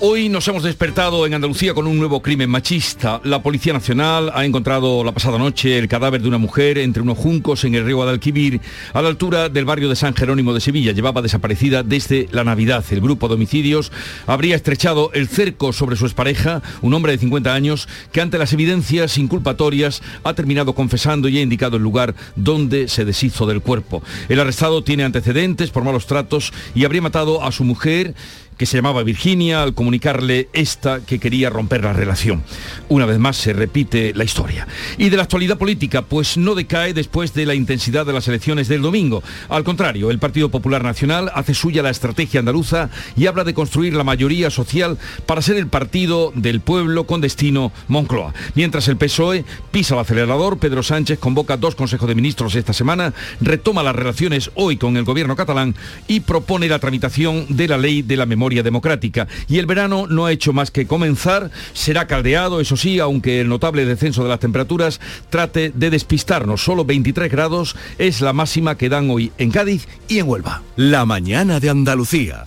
Hoy nos hemos despertado en Andalucía con un nuevo crimen machista. La Policía Nacional ha encontrado la pasada noche el cadáver de una mujer entre unos juncos en el río Guadalquivir, a la altura del barrio de San Jerónimo de Sevilla. Llevaba desaparecida desde la Navidad. El grupo de homicidios habría estrechado el cerco sobre su expareja, un hombre de 50 años, que ante las evidencias inculpatorias ha terminado confesando y ha indicado el lugar donde se deshizo del cuerpo. El arrestado tiene antecedentes por malos tratos y habría matado a su mujer que se llamaba Virginia al comunicarle esta que quería romper la relación. Una vez más se repite la historia. Y de la actualidad política, pues no decae después de la intensidad de las elecciones del domingo. Al contrario, el Partido Popular Nacional hace suya la estrategia andaluza y habla de construir la mayoría social para ser el partido del pueblo con destino Moncloa. Mientras el PSOE pisa el acelerador, Pedro Sánchez convoca dos consejos de ministros esta semana, retoma las relaciones hoy con el gobierno catalán y propone la tramitación de la ley de la memoria democrática. Y el verano no ha hecho más que comenzar, será caldeado, eso sí, aunque el notable descenso de las temperaturas trate de despistarnos. Solo 23 grados es la máxima que dan hoy en Cádiz y en Huelva. La mañana de Andalucía.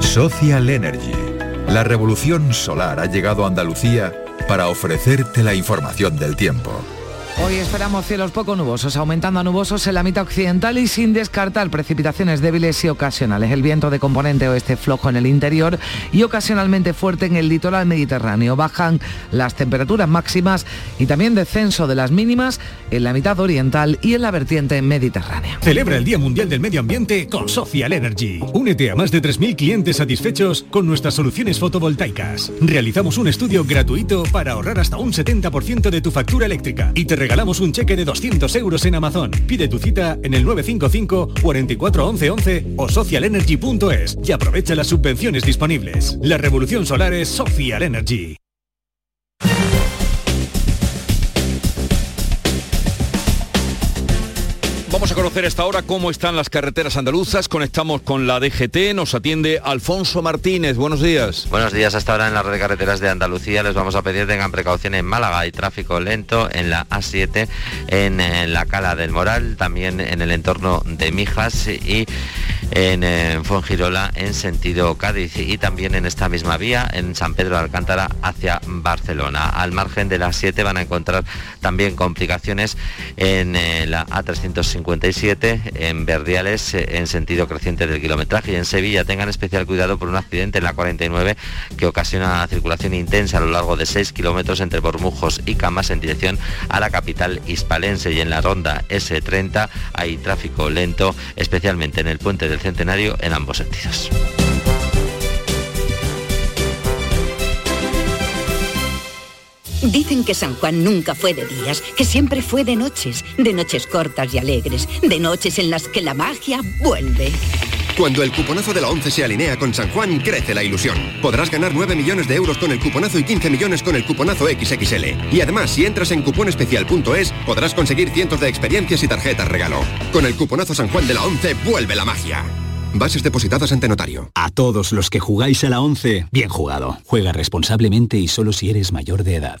Social Energy. La revolución solar ha llegado a Andalucía para ofrecerte la información del tiempo. Hoy esperamos cielos poco nubosos, aumentando a nubosos en la mitad occidental y sin descartar precipitaciones débiles y ocasionales. El viento de componente oeste flojo en el interior y ocasionalmente fuerte en el litoral mediterráneo. Bajan las temperaturas máximas y también descenso de las mínimas en la mitad oriental y en la vertiente mediterránea. Celebra el Día Mundial del Medio Ambiente con Social Energy. Únete a más de 3.000 clientes satisfechos con nuestras soluciones fotovoltaicas. Realizamos un estudio gratuito para ahorrar hasta un 70% de tu factura eléctrica y te regalamos un cheque de 200 euros en Amazon. Pide tu cita en el 955 44 11 11 o socialenergy.es y aprovecha las subvenciones disponibles. La revolución solar es Social Energy. Vamos a conocer esta hora cómo están las carreteras andaluzas. Conectamos con la DGT. Nos atiende Alfonso Martínez. Buenos días. Buenos días. Hasta ahora en la red de carreteras de Andalucía les vamos a pedir tengan precaución en Málaga. Hay tráfico lento en la A7, en, eh, la Cala del Moral, también en el entorno de Mijas y en, eh, Fongirola en sentido Cádiz y también en esta misma vía en San Pedro de Alcántara hacia Barcelona. Al margen de la 7 van a encontrar también complicaciones en eh, la A357 en Verdiales eh, en sentido creciente del kilometraje y en Sevilla tengan especial cuidado por un accidente en la 49 que ocasiona circulación intensa a lo largo de 6 kilómetros entre Bormujos y Camas en dirección a la capital hispalense y en la ronda S30 hay tráfico lento especialmente en el puente del centenario en ambos sentidos. Dicen que San Juan nunca fue de días, que siempre fue de noches, de noches cortas y alegres, de noches en las que la magia vuelve. Cuando el cuponazo de la 11 se alinea con San Juan, crece la ilusión. Podrás ganar 9 millones de euros con el cuponazo y 15 millones con el cuponazo XXL. Y además, si entras en cuponespecial.es, podrás conseguir cientos de experiencias y tarjetas regalo. Con el cuponazo San Juan de la 11, vuelve la magia. Bases depositadas ante notario. A todos los que jugáis a la 11, bien jugado. Juega responsablemente y solo si eres mayor de edad.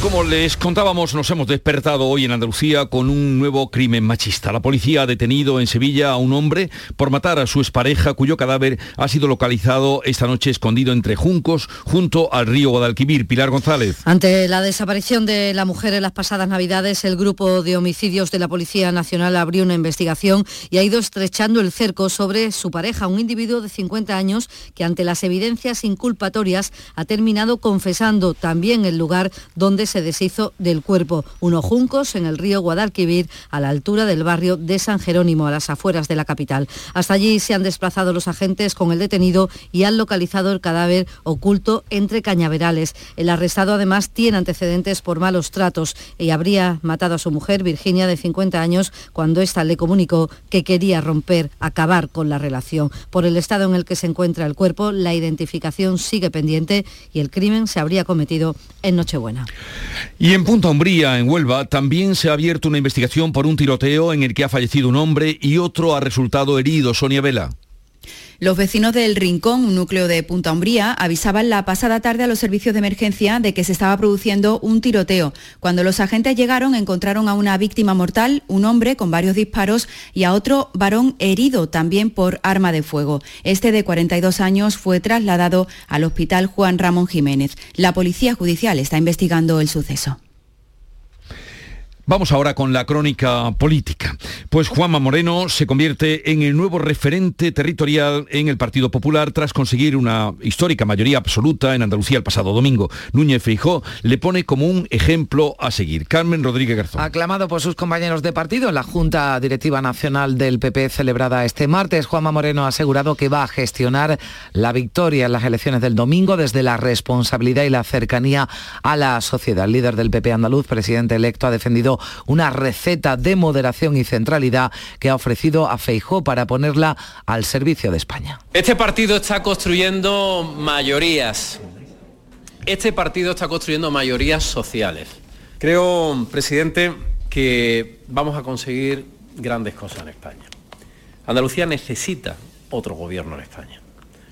Como les contábamos, nos hemos despertado hoy en Andalucía con un nuevo crimen machista. La policía ha detenido en Sevilla a un hombre por matar a su expareja, cuyo cadáver ha sido localizado esta noche escondido entre juncos junto al río Guadalquivir. Pilar González. Ante la desaparición de la mujer en las pasadas Navidades, el grupo de homicidios de la Policía Nacional abrió una investigación y ha ido estrechando el cerco sobre su pareja, un individuo de 50 años que ante las evidencias inculpatorias ha terminado confesando también el lugar donde se deshizo del cuerpo. Unos juncos en el río Guadalquivir, a la altura del barrio de San Jerónimo, a las afueras de la capital. Hasta allí se han desplazado los agentes con el detenido y han localizado el cadáver oculto entre cañaverales. El arrestado además tiene antecedentes por malos tratos y habría matado a su mujer, Virginia, de 50 años, cuando ésta le comunicó que quería romper, acabar con la relación. Por el estado en el que se encuentra el cuerpo, la identificación sigue pendiente y el crimen se habría cometido en Nochebuena. Y en Punta Umbría, en Huelva, también se ha abierto una investigación por un tiroteo en el que ha fallecido un hombre y otro ha resultado herido. Sonia Vela. Los vecinos del Rincón, un núcleo de Punta Umbría, avisaban la pasada tarde a los servicios de emergencia de que se estaba produciendo un tiroteo. Cuando los agentes llegaron encontraron a una víctima mortal, un hombre con varios disparos y a otro varón herido también por arma de fuego. Este de 42 años fue trasladado al hospital Juan Ramón Jiménez. La policía judicial está investigando el suceso. Vamos ahora con la crónica política. Pues Juanma Moreno se convierte en el nuevo referente territorial en el Partido Popular tras conseguir una histórica mayoría absoluta en Andalucía el pasado domingo. Núñez Feijó le pone como un ejemplo a seguir. Carmen Rodríguez Garzón. Aclamado por sus compañeros de partido en la Junta Directiva Nacional del PP celebrada este martes, Juanma Moreno ha asegurado que va a gestionar la victoria en las elecciones del domingo desde la responsabilidad y la cercanía a la sociedad. El líder del PP andaluz, presidente electo, ha defendido una receta de moderación y centralidad que ha ofrecido a Feijó para ponerla al servicio de España. Este partido está construyendo mayorías. Este partido está construyendo mayorías sociales. Creo, presidente, que vamos a conseguir grandes cosas en España. Andalucía necesita otro gobierno en España.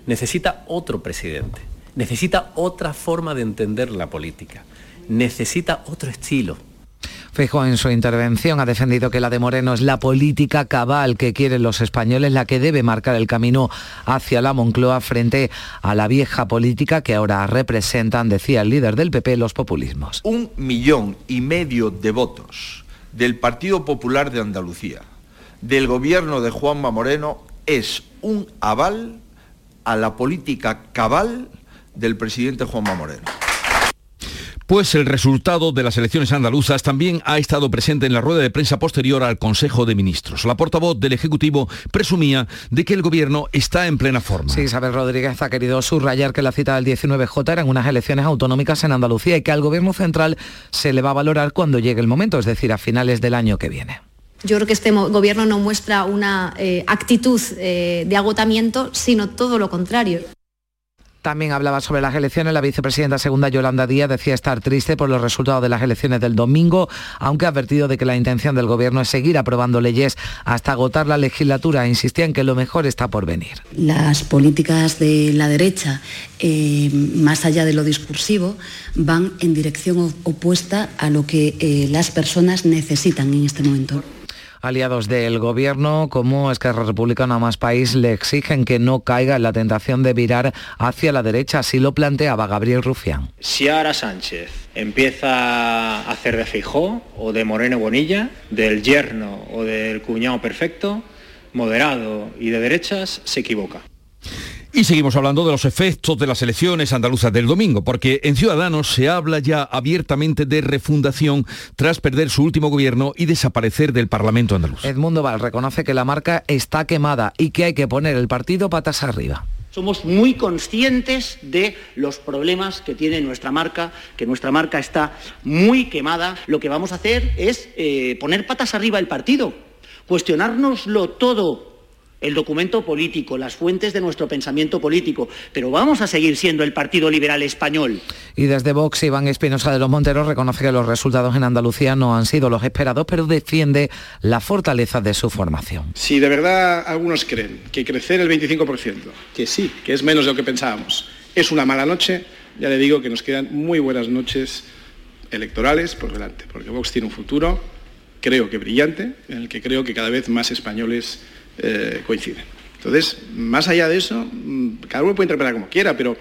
Necesita otro presidente. Necesita otra forma de entender la política. Necesita otro estilo Fijo en su intervención ha defendido que la de Moreno es la política cabal que quieren los españoles, la que debe marcar el camino hacia la Moncloa frente a la vieja política que ahora representan, decía el líder del PP, los populismos. Un millón y medio de votos del Partido Popular de Andalucía, del gobierno de Juanma Moreno, es un aval a la política cabal del presidente Juanma Moreno. Pues el resultado de las elecciones andaluzas también ha estado presente en la rueda de prensa posterior al Consejo de Ministros. La portavoz del Ejecutivo presumía de que el Gobierno está en plena forma. Sí, Isabel Rodríguez ha querido subrayar que la cita del 19J eran unas elecciones autonómicas en Andalucía y que al Gobierno central se le va a valorar cuando llegue el momento, es decir, a finales del año que viene. Yo creo que este gobierno no muestra una eh, actitud eh, de agotamiento, sino todo lo contrario. También hablaba sobre las elecciones. La vicepresidenta segunda Yolanda Díaz decía estar triste por los resultados de las elecciones del domingo, aunque ha advertido de que la intención del gobierno es seguir aprobando leyes hasta agotar la legislatura. Insistía en que lo mejor está por venir. Las políticas de la derecha, eh, más allá de lo discursivo, van en dirección opuesta a lo que eh, las personas necesitan en este momento. Aliados del gobierno como Esquerra Republicana Más País le exigen que no caiga en la tentación de virar hacia la derecha, así lo planteaba Gabriel Rufián. Si ahora Sánchez empieza a hacer de Fijó o de Moreno Bonilla, del yerno o del cuñado perfecto, moderado y de derechas, se equivoca. Y seguimos hablando de los efectos de las elecciones andaluzas del domingo, porque en Ciudadanos se habla ya abiertamente de refundación tras perder su último gobierno y desaparecer del Parlamento andaluz. Edmundo Val reconoce que la marca está quemada y que hay que poner el partido patas arriba. Somos muy conscientes de los problemas que tiene nuestra marca, que nuestra marca está muy quemada. Lo que vamos a hacer es eh, poner patas arriba el partido, cuestionárnoslo todo el documento político, las fuentes de nuestro pensamiento político, pero vamos a seguir siendo el Partido Liberal Español. Y desde Vox, Iván Espinosa de los Monteros reconoce que los resultados en Andalucía no han sido los esperados, pero defiende la fortaleza de su formación. Si de verdad algunos creen que crecer el 25%, que sí, que es menos de lo que pensábamos, es una mala noche, ya le digo que nos quedan muy buenas noches electorales por delante, porque Vox tiene un futuro, creo que brillante, en el que creo que cada vez más españoles eh, coinciden. Entonces, más allá de eso, mm, cada uno puede interpretar como quiera, pero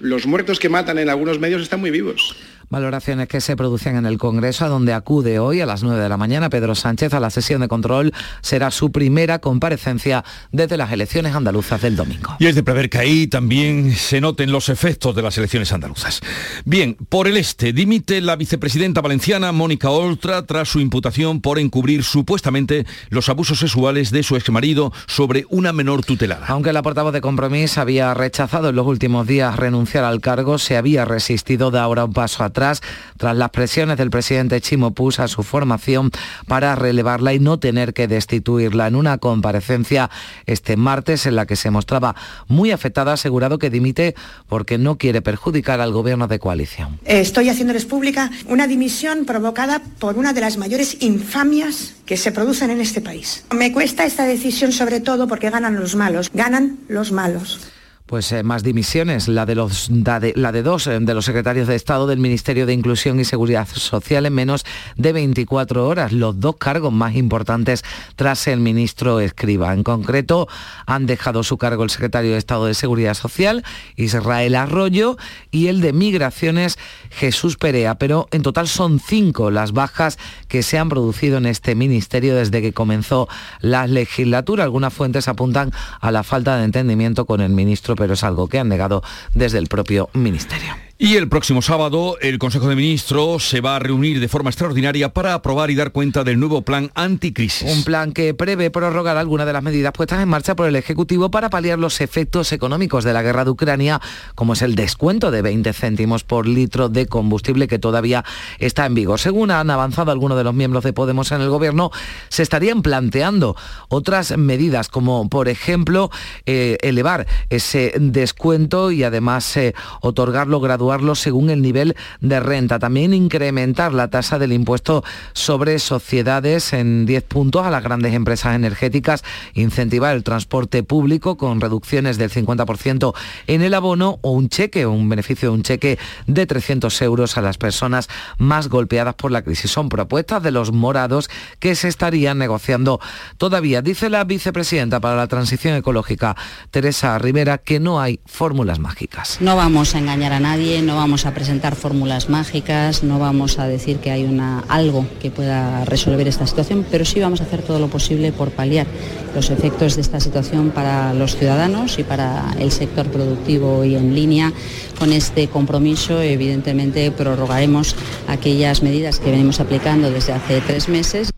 los muertos que matan en algunos medios están muy vivos. Valoraciones que se producen en el Congreso, a donde acude hoy a las 9 de la mañana Pedro Sánchez a la sesión de control. Será su primera comparecencia desde las elecciones andaluzas del domingo. Y es de prever que ahí también se noten los efectos de las elecciones andaluzas. Bien, por el este, dimite la vicepresidenta valenciana Mónica Oltra tras su imputación por encubrir supuestamente los abusos sexuales de su exmarido sobre una menor tutelada. Aunque la portavoz de Compromís había rechazado en los últimos días renunciar al cargo, se había resistido de ahora un paso atrás tras las presiones del presidente Chimo Puig a su formación para relevarla y no tener que destituirla. En una comparecencia este martes en la que se mostraba muy afectada, asegurado que dimite porque no quiere perjudicar al gobierno de coalición. Estoy haciéndoles pública una dimisión provocada por una de las mayores infamias que se producen en este país. Me cuesta esta decisión sobre todo porque ganan los malos, ganan los malos pues eh, más dimisiones, la de, los, de, dos eh, de los secretarios de Estado del Ministerio de Inclusión y Seguridad Social en menos de 24 horas, los dos cargos más importantes tras el ministro Escriba. En concreto, han dejado su cargo el secretario de Estado de Seguridad Social, Israel Arroyo, y el de Migraciones, Jesús Perea. Pero en total son cinco las bajas que se han producido en este ministerio desde que comenzó la legislatura. Algunas fuentes apuntan a la falta de entendimiento con el ministro pero es algo que han negado desde el propio Ministerio. Y el próximo sábado el Consejo de Ministros se va a reunir de forma extraordinaria para aprobar y dar cuenta del nuevo plan anticrisis. Un plan que prevé prorrogar algunas de las medidas puestas en marcha por el Ejecutivo para paliar los efectos económicos de la guerra de Ucrania, como es el descuento de 20 céntimos por litro de combustible que todavía está en vigor. Según han avanzado algunos de los miembros de Podemos en el Gobierno, se estarían planteando otras medidas, como por ejemplo eh, elevar ese descuento y además eh, otorgarlo gradualmente según el nivel de renta. También incrementar la tasa del impuesto sobre sociedades en 10 puntos a las grandes empresas energéticas, incentivar el transporte público con reducciones del 50% en el abono o un cheque, un beneficio de un cheque de 300 euros a las personas más golpeadas por la crisis. Son propuestas de los morados que se estarían negociando todavía. Dice la vicepresidenta para la transición ecológica, Teresa Rivera, que no hay fórmulas mágicas. No vamos a engañar a nadie no vamos a presentar fórmulas mágicas, no vamos a decir que hay una, algo que pueda resolver esta situación, pero sí vamos a hacer todo lo posible por paliar los efectos de esta situación para los ciudadanos y para el sector productivo y en línea con este compromiso. Evidentemente prorrogaremos aquellas medidas que venimos aplicando desde hace tres meses.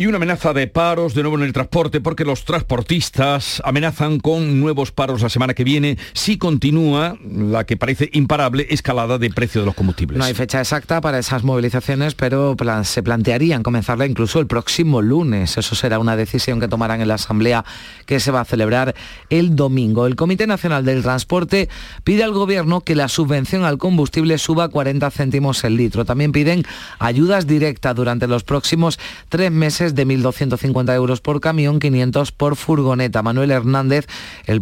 Y una amenaza de paros de nuevo en el transporte porque los transportistas amenazan con nuevos paros la semana que viene si continúa la que parece imparable escalada de precio de los combustibles. No hay fecha exacta para esas movilizaciones, pero se plantearían comenzarla incluso el próximo lunes. Eso será una decisión que tomarán en la Asamblea que se va a celebrar el domingo. El Comité Nacional del Transporte pide al Gobierno que la subvención al combustible suba 40 céntimos el litro. También piden ayudas directas durante los próximos tres meses de 1.250 euros por camión, 500 por furgoneta. Manuel Hernández, el,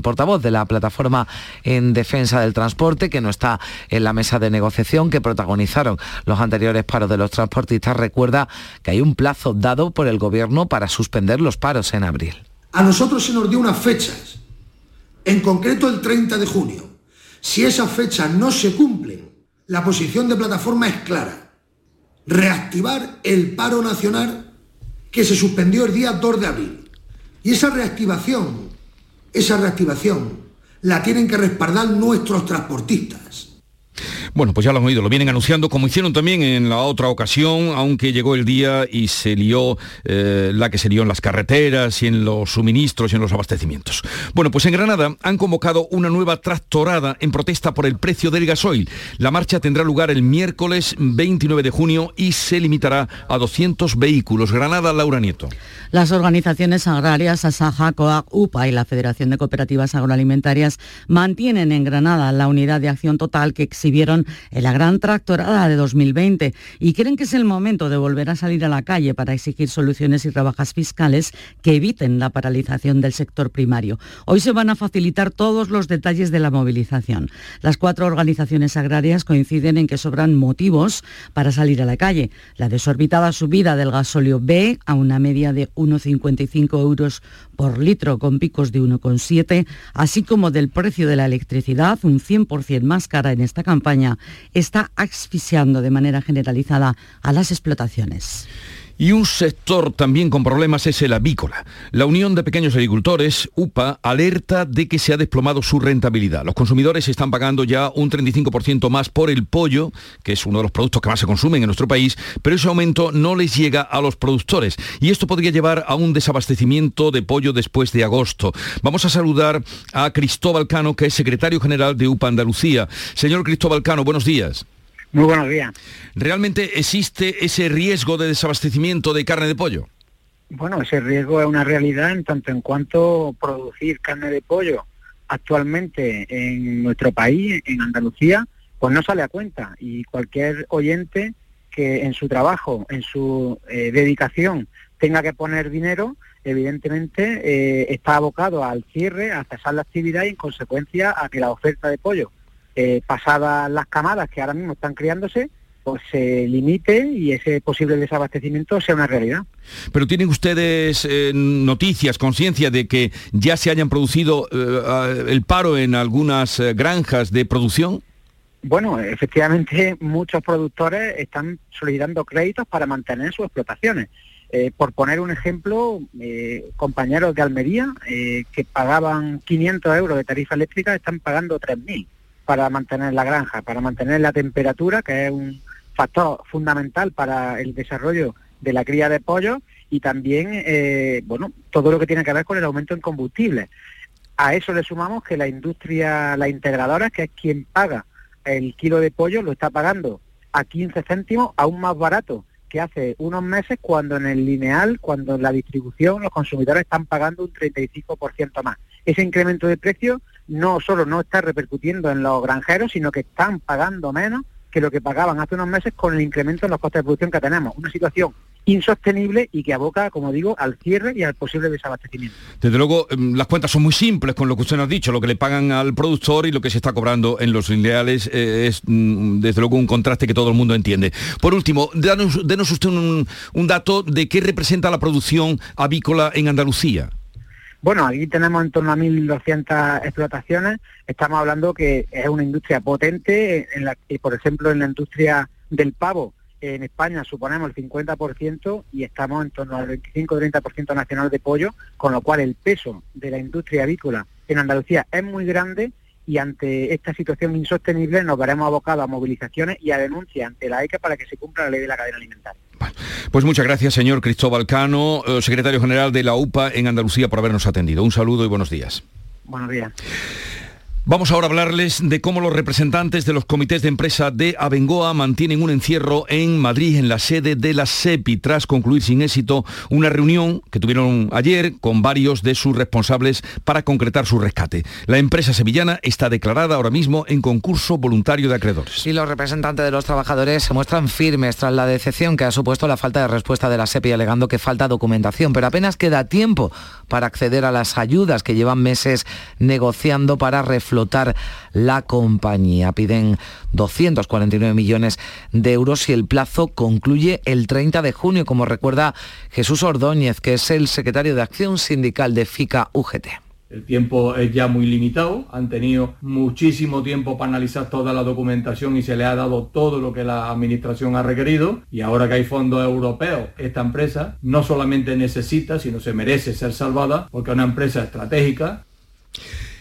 portavoz de la plataforma en defensa del transporte, que no está en la mesa de negociación que protagonizaron los anteriores paros de los transportistas, recuerda que hay un plazo dado por el Gobierno para suspender los paros en abril. A nosotros se nos dio unas fechas, en concreto el 30 de junio. Si esas fechas no se cumplen, la posición de plataforma es clara. Reactivar el paro nacional que se suspendió el día 2 de abril. Y esa reactivación, esa reactivación, la tienen que respaldar nuestros transportistas. Bueno, pues ya lo han oído, lo vienen anunciando, como hicieron también en la otra ocasión, aunque llegó el día y se lió eh, la que se lió en las carreteras y en los suministros y en los abastecimientos. Bueno, pues en Granada han convocado una nueva tractorada en protesta por el precio del gasoil. La marcha tendrá lugar el miércoles 29 de junio y se limitará a 200 vehículos. Granada, Laura Nieto. Las organizaciones agrarias Asaja, COAG, UPA y la Federación de Cooperativas Agroalimentarias mantienen en Granada la unidad de acción total que exhibieron en la gran tractorada de 2020 y creen que es el momento de volver a salir a la calle para exigir soluciones y rebajas fiscales que eviten la paralización del sector primario. Hoy se van a facilitar todos los detalles de la movilización. Las cuatro organizaciones agrarias coinciden en que sobran motivos para salir a la calle. La desorbitada subida del gasóleo B a una media de 1,55 euros por litro con picos de 1,7, así como del precio de la electricidad, un 100% más cara en esta campaña está asfixiando de manera generalizada a las explotaciones. Y un sector también con problemas es el avícola. La Unión de Pequeños Agricultores, UPA, alerta de que se ha desplomado su rentabilidad. Los consumidores están pagando ya un 35% más por el pollo, que es uno de los productos que más se consumen en nuestro país, pero ese aumento no les llega a los productores. Y esto podría llevar a un desabastecimiento de pollo después de agosto. Vamos a saludar a Cristóbal Cano, que es secretario general de UPA Andalucía. Señor Cristóbal Cano, buenos días. Muy buenos días. ¿Realmente existe ese riesgo de desabastecimiento de carne de pollo? Bueno, ese riesgo es una realidad en tanto en cuanto producir carne de pollo actualmente en nuestro país, en Andalucía, pues no sale a cuenta. Y cualquier oyente que en su trabajo, en su eh, dedicación, tenga que poner dinero, evidentemente eh, está abocado al cierre, a cesar la actividad y en consecuencia a que la oferta de pollo eh, pasadas las camadas que ahora mismo están criándose, pues se limite y ese posible desabastecimiento sea una realidad. Pero tienen ustedes eh, noticias, conciencia de que ya se hayan producido eh, el paro en algunas granjas de producción? Bueno, efectivamente muchos productores están solicitando créditos para mantener sus explotaciones. por poner un ejemplo, compañeros de Almería que pagaban 500 euros de tarifa eléctrica están pagando 3.000 para mantener la granja, para mantener la temperatura, que es un factor fundamental para el desarrollo de la cría de pollo y también, eh, bueno, todo lo que tiene que ver con el aumento en combustible. A eso le sumamos que la industria, la integradora, que es quien paga el kilo de pollo, lo está pagando a 15 céntimos, aún más barato que hace unos meses cuando en el lineal, cuando en la distribución los consumidores están pagando un 35% más. Ese incremento de precio no solo no está repercutiendo en los granjeros, sino que están pagando menos que lo que pagaban hace unos meses con el incremento en los costes de producción que tenemos. Una situación insostenible y que aboca, como digo, al cierre y al posible desabastecimiento. Desde luego, em, las cuentas son muy simples con lo que usted nos ha dicho, lo que le pagan al productor y lo que se está cobrando en los lineales eh, es, mm, desde luego, un contraste que todo el mundo entiende. Por último, denos, usted un dato de qué representa la producción avícola en Andalucía. Bueno, aquí tenemos en torno a 1.200 explotaciones. Estamos hablando que es una industria potente, en la, por ejemplo, en la industria del pavo, en España suponemos el 50% y estamos en torno al 25-30% nacional de pollo, con lo cual el peso de la industria avícola en Andalucía es muy grande y ante esta situación insostenible nos veremos abocados a movilizaciones y a denuncias ante la ECA para que se cumpla la ley de la cadena alimentaria. Pues muchas gracias, señor Cristóbal Cano, eh, secretario general de la UPA en Andalucía, por habernos atendido. Un saludo y buenos días. Buenos días. Vamos ahora a hablarles de cómo los representantes de los comités de empresa de Abengoa mantienen un encierro en Madrid, en la sede de la SEPI, tras concluir sin éxito una reunión que tuvieron ayer con varios de sus responsables para concretar su rescate. La empresa sevillana está declarada ahora mismo en concurso voluntario de acreedores. Y los representantes de los trabajadores se muestran firmes tras la decepción que ha supuesto la falta de respuesta de la SEPI, alegando que falta documentación, pero apenas queda tiempo para acceder a las ayudas que llevan meses negociando para reflejar la compañía. Piden 249 millones de euros y el plazo concluye el 30 de junio, como recuerda Jesús Ordóñez, que es el secretario de Acción Sindical de FICA UGT. El tiempo es ya muy limitado, han tenido muchísimo tiempo para analizar toda la documentación y se le ha dado todo lo que la administración ha requerido y ahora que hay fondos europeos, esta empresa no solamente necesita, sino se merece ser salvada porque es una empresa estratégica.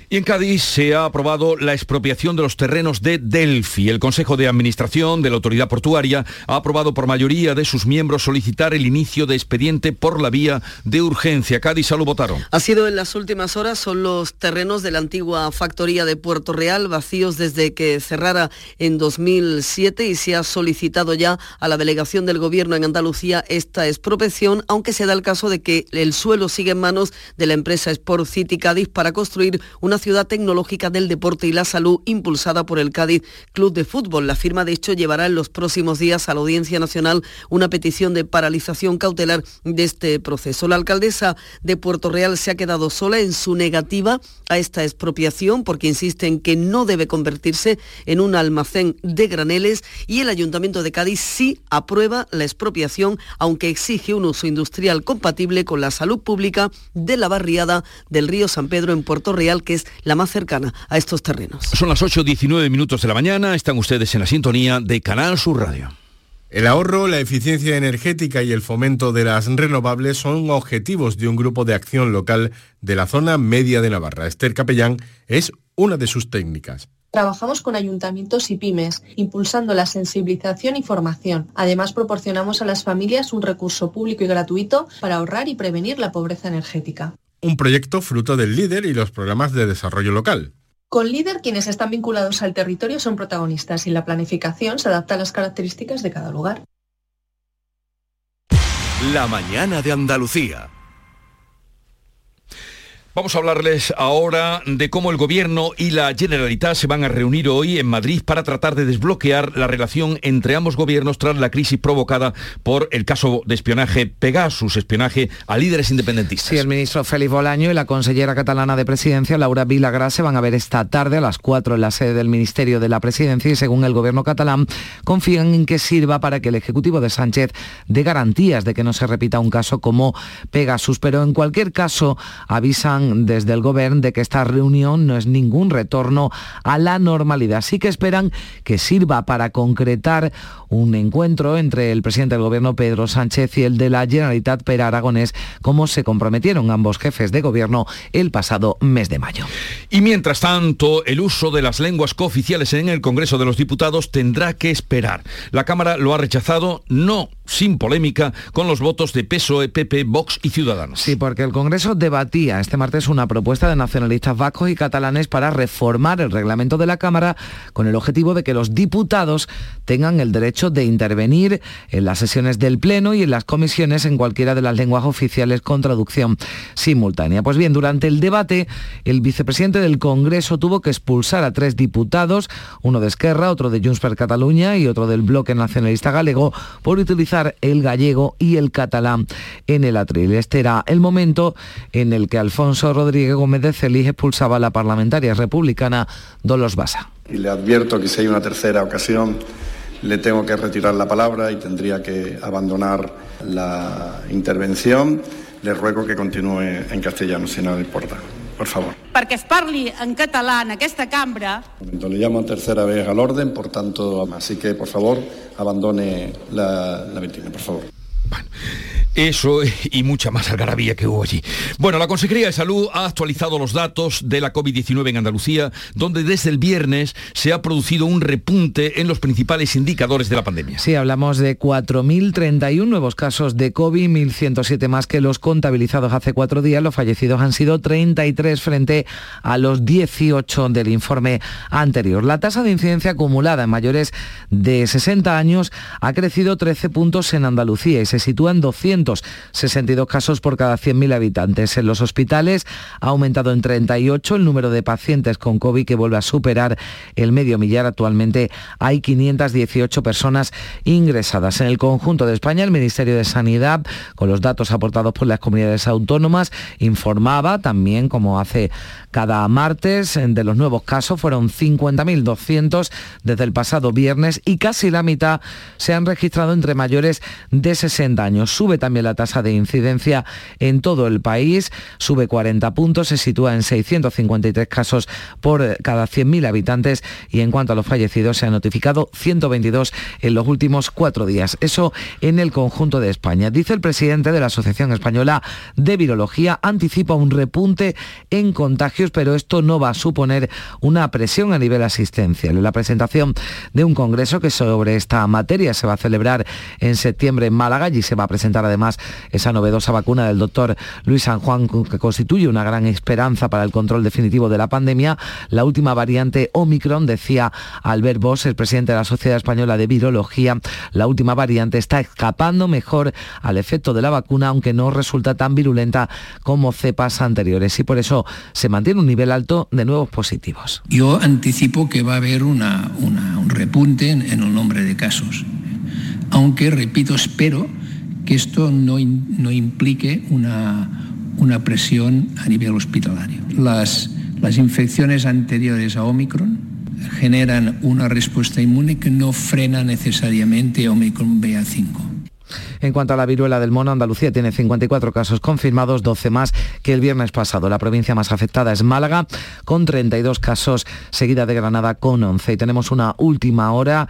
Y en Cádiz se ha aprobado la expropiación de los terrenos de Delphi. El Consejo de Administración de la Autoridad Portuaria ha aprobado por mayoría de sus miembros solicitar el inicio de expediente por la vía de urgencia. Cádiz lo votaron. Ha sido en las últimas horas, son los terrenos de la antigua factoría de Puerto Real, vacíos desde que cerrara en 2007 y se ha solicitado ya a la delegación del Gobierno en Andalucía esta expropiación, aunque se da el caso de que el suelo sigue en manos de la empresa Sport City Cádiz para construir una ciudad tecnológica del deporte y la salud impulsada por el Cádiz Club de Fútbol. La firma, de hecho, llevará en los próximos días a la Audiencia Nacional una petición de paralización cautelar de este proceso. La alcaldesa de Puerto Real se ha quedado sola en su negativa a esta expropiación porque insiste en que no debe convertirse en un almacén de graneles y el Ayuntamiento de Cádiz sí aprueba la expropiación, aunque exige un uso industrial compatible con la salud pública de la barriada del río San Pedro en Puerto Real, que es es la más cercana a estos terrenos. Son las 8.19 minutos de la mañana, están ustedes en la sintonía de Canal Sur Radio. El ahorro, la eficiencia energética y el fomento de las renovables son objetivos de un grupo de acción local de la zona media de Navarra. Esther Capellán es una de sus técnicas. Trabajamos con ayuntamientos y pymes, impulsando la sensibilización y formación. Además, proporcionamos a las familias un recurso público y gratuito para ahorrar y prevenir la pobreza energética. Un proyecto fruto del líder y los programas de desarrollo local. Con líder, quienes están vinculados al territorio son protagonistas y la planificación se adapta a las características de cada lugar. La mañana de Andalucía. Vamos a hablarles ahora de cómo el Gobierno y la Generalitat se van a reunir hoy en Madrid para tratar de desbloquear la relación entre ambos gobiernos tras la crisis provocada por el caso de espionaje Pegasus, espionaje a líderes independentistas. Sí, el ministro Félix Bolaño y la consellera catalana de Presidencia, Laura Vilagrá, se van a ver esta tarde a las 4 en la sede del Ministerio de la Presidencia y según el Gobierno catalán confían en que sirva para que el Ejecutivo de Sánchez dé garantías de que no se repita un caso como Pegasus. Pero en cualquier caso avisan desde el Gobierno de que esta reunión no es ningún retorno a la normalidad. Sí que esperan que sirva para concretar un encuentro entre el presidente del Gobierno Pedro Sánchez y el de la Generalitat Per Aragonés, como se comprometieron ambos jefes de Gobierno el pasado mes de mayo. Y mientras tanto, el uso de las lenguas cooficiales en el Congreso de los Diputados tendrá que esperar. La Cámara lo ha rechazado, no sin polémica, con los votos de PSOE, PP, Vox y Ciudadanos. Sí, porque el Congreso debatía este martes una propuesta de nacionalistas vascos y catalanes para reformar el reglamento de la Cámara con el objetivo de que los diputados tengan el derecho de intervenir en las sesiones del Pleno y en las comisiones en cualquiera de las lenguas oficiales con traducción simultánea. Pues bien, durante el debate, el vicepresidente del Congreso tuvo que expulsar a tres diputados, uno de Esquerra, otro de Junts per Cataluña y otro del Bloque Nacionalista Galego, por utilizar el gallego y el catalán en el atril. Este era el momento en el que Alfonso Rodríguez Gómez de Celis expulsaba a la parlamentaria republicana Dolos Basa. Y le advierto que si hay una tercera ocasión le tengo que retirar la palabra y tendría que abandonar la intervención. Le ruego que continúe en castellano, si no le importa. Por favor. Perquè es parli en català en aquesta cambra. Le llamo tercera vez al orden, por tanto, así que por favor abandone la, la vitrina, por favor. Eso y mucha más algarabía que hubo allí. Bueno, la Consejería de Salud ha actualizado los datos de la COVID-19 en Andalucía, donde desde el viernes se ha producido un repunte en los principales indicadores de la pandemia. Sí, hablamos de 4.031 nuevos casos de COVID, 1.107 más que los contabilizados hace cuatro días. Los fallecidos han sido 33 frente a los 18 del informe anterior. La tasa de incidencia acumulada en mayores de 60 años ha crecido 13 puntos en Andalucía y se sitúa en 200 62 casos por cada 100.000 habitantes. En los hospitales ha aumentado en 38 el número de pacientes con COVID que vuelve a superar el medio millar. Actualmente hay 518 personas ingresadas. En el conjunto de España, el Ministerio de Sanidad, con los datos aportados por las comunidades autónomas, informaba también, como hace cada martes, de los nuevos casos. Fueron 50.200 desde el pasado viernes y casi la mitad se han registrado entre mayores de 60 años. Sube también la tasa de incidencia en todo el país, sube 40 puntos, se sitúa en 653 casos por cada 100.000 habitantes y en cuanto a los fallecidos se han notificado 122 en los últimos cuatro días. Eso en el conjunto de España. Dice el presidente de la Asociación Española de Virología, anticipa un repunte en contagios, pero esto no va a suponer una presión a nivel asistencial. En la presentación de un congreso que sobre esta materia se va a celebrar en septiembre en Málaga y se va a presentar además esa novedosa vacuna del doctor Luis San Juan, que constituye una gran esperanza para el control definitivo de la pandemia. La última variante Omicron, decía Albert Bosch, el presidente de la Sociedad Española de Virología, la última variante está escapando mejor al efecto de la vacuna, aunque no resulta tan virulenta como cepas anteriores. Y por eso se mantiene un nivel alto de nuevos positivos. Yo anticipo que va a haber un repunte en el nombre de casos. Aunque, repito, espero que esto no, no implique una, una, presión a nivel hospitalario. Las, las infecciones anteriores a Omicron generan una respuesta inmune que no frena necesariamente Omicron BA5. En cuanto a la viruela del mono, Andalucía tiene 54 casos confirmados, 12 más que el viernes pasado. La provincia más afectada es Málaga, con 32 casos, seguida de Granada con 11. Y tenemos una última hora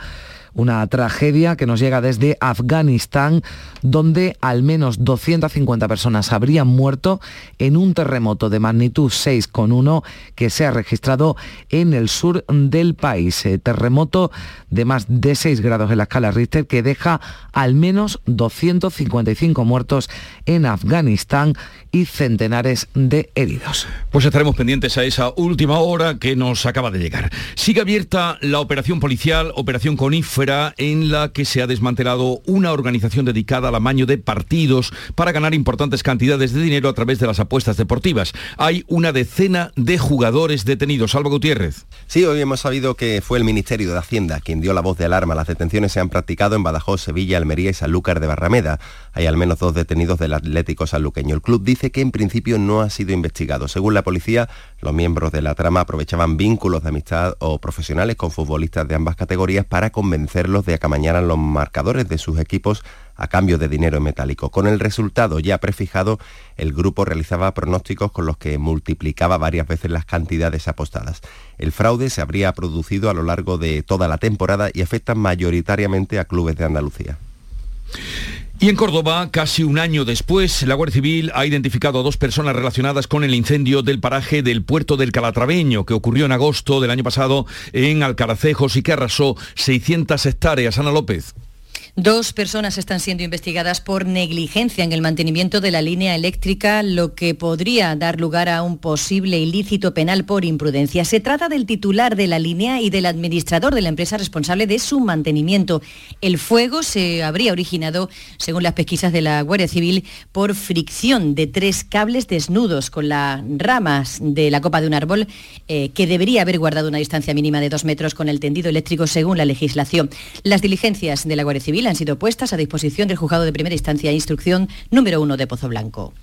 una tragedia que nos llega desde Afganistán, donde al menos 250 personas habrían muerto en un terremoto de magnitud 6,1 que se ha registrado en el sur del país. Eh, terremoto de más de 6 grados en la escala Richter que deja al menos 255 muertos en Afganistán y centenares de heridos. Pues estaremos pendientes a esa última hora que nos acaba de llegar. Sigue abierta la operación policial, operación en la que se ha desmantelado una organización dedicada al amaño de partidos para ganar importantes cantidades de dinero a través de las apuestas deportivas. Hay una decena de jugadores detenidos. Salvo Gutiérrez. Sí, hoy hemos sabido que fue el Ministerio de Hacienda quien dio la voz de alarma. Las detenciones se han practicado en Badajoz, Sevilla, Almería y Sanlúcar de Barrameda. Hay al menos dos detenidos del Atlético Sanluqueño. El club dice que en principio no ha sido investigado. Según la policía, los miembros de la trama aprovechaban vínculos de amistad o profesionales con futbolistas de ambas categorías para convencerlos de que amañaran los marcadores de sus equipos a cambio de dinero en metálico. Con el resultado ya prefijado, el grupo realizaba pronósticos con los que multiplicaba varias veces las cantidades apostadas. El fraude se habría producido a lo largo de toda la temporada y afecta mayoritariamente a clubes de Andalucía. Y en Córdoba, casi un año después, la Guardia Civil ha identificado a dos personas relacionadas con el incendio del paraje del puerto del Calatraveño, que ocurrió en agosto del año pasado en Alcaracejos y que arrasó 600 hectáreas. Ana López. Dos personas están siendo investigadas por negligencia en el mantenimiento de la línea eléctrica, lo que podría dar lugar a un posible ilícito penal por imprudencia. Se trata del titular de la línea y del administrador de la empresa responsable de su mantenimiento. El fuego se habría originado, según las pesquisas de la Guardia Civil, por fricción de tres cables desnudos con las ramas de la copa de un árbol, eh, que debería haber guardado una distancia mínima de dos metros con el tendido eléctrico según la legislación. Las diligencias de la Guardia Civil han sido puestas a disposición del juzgado de primera instancia e instrucción número uno de Pozo Blanco.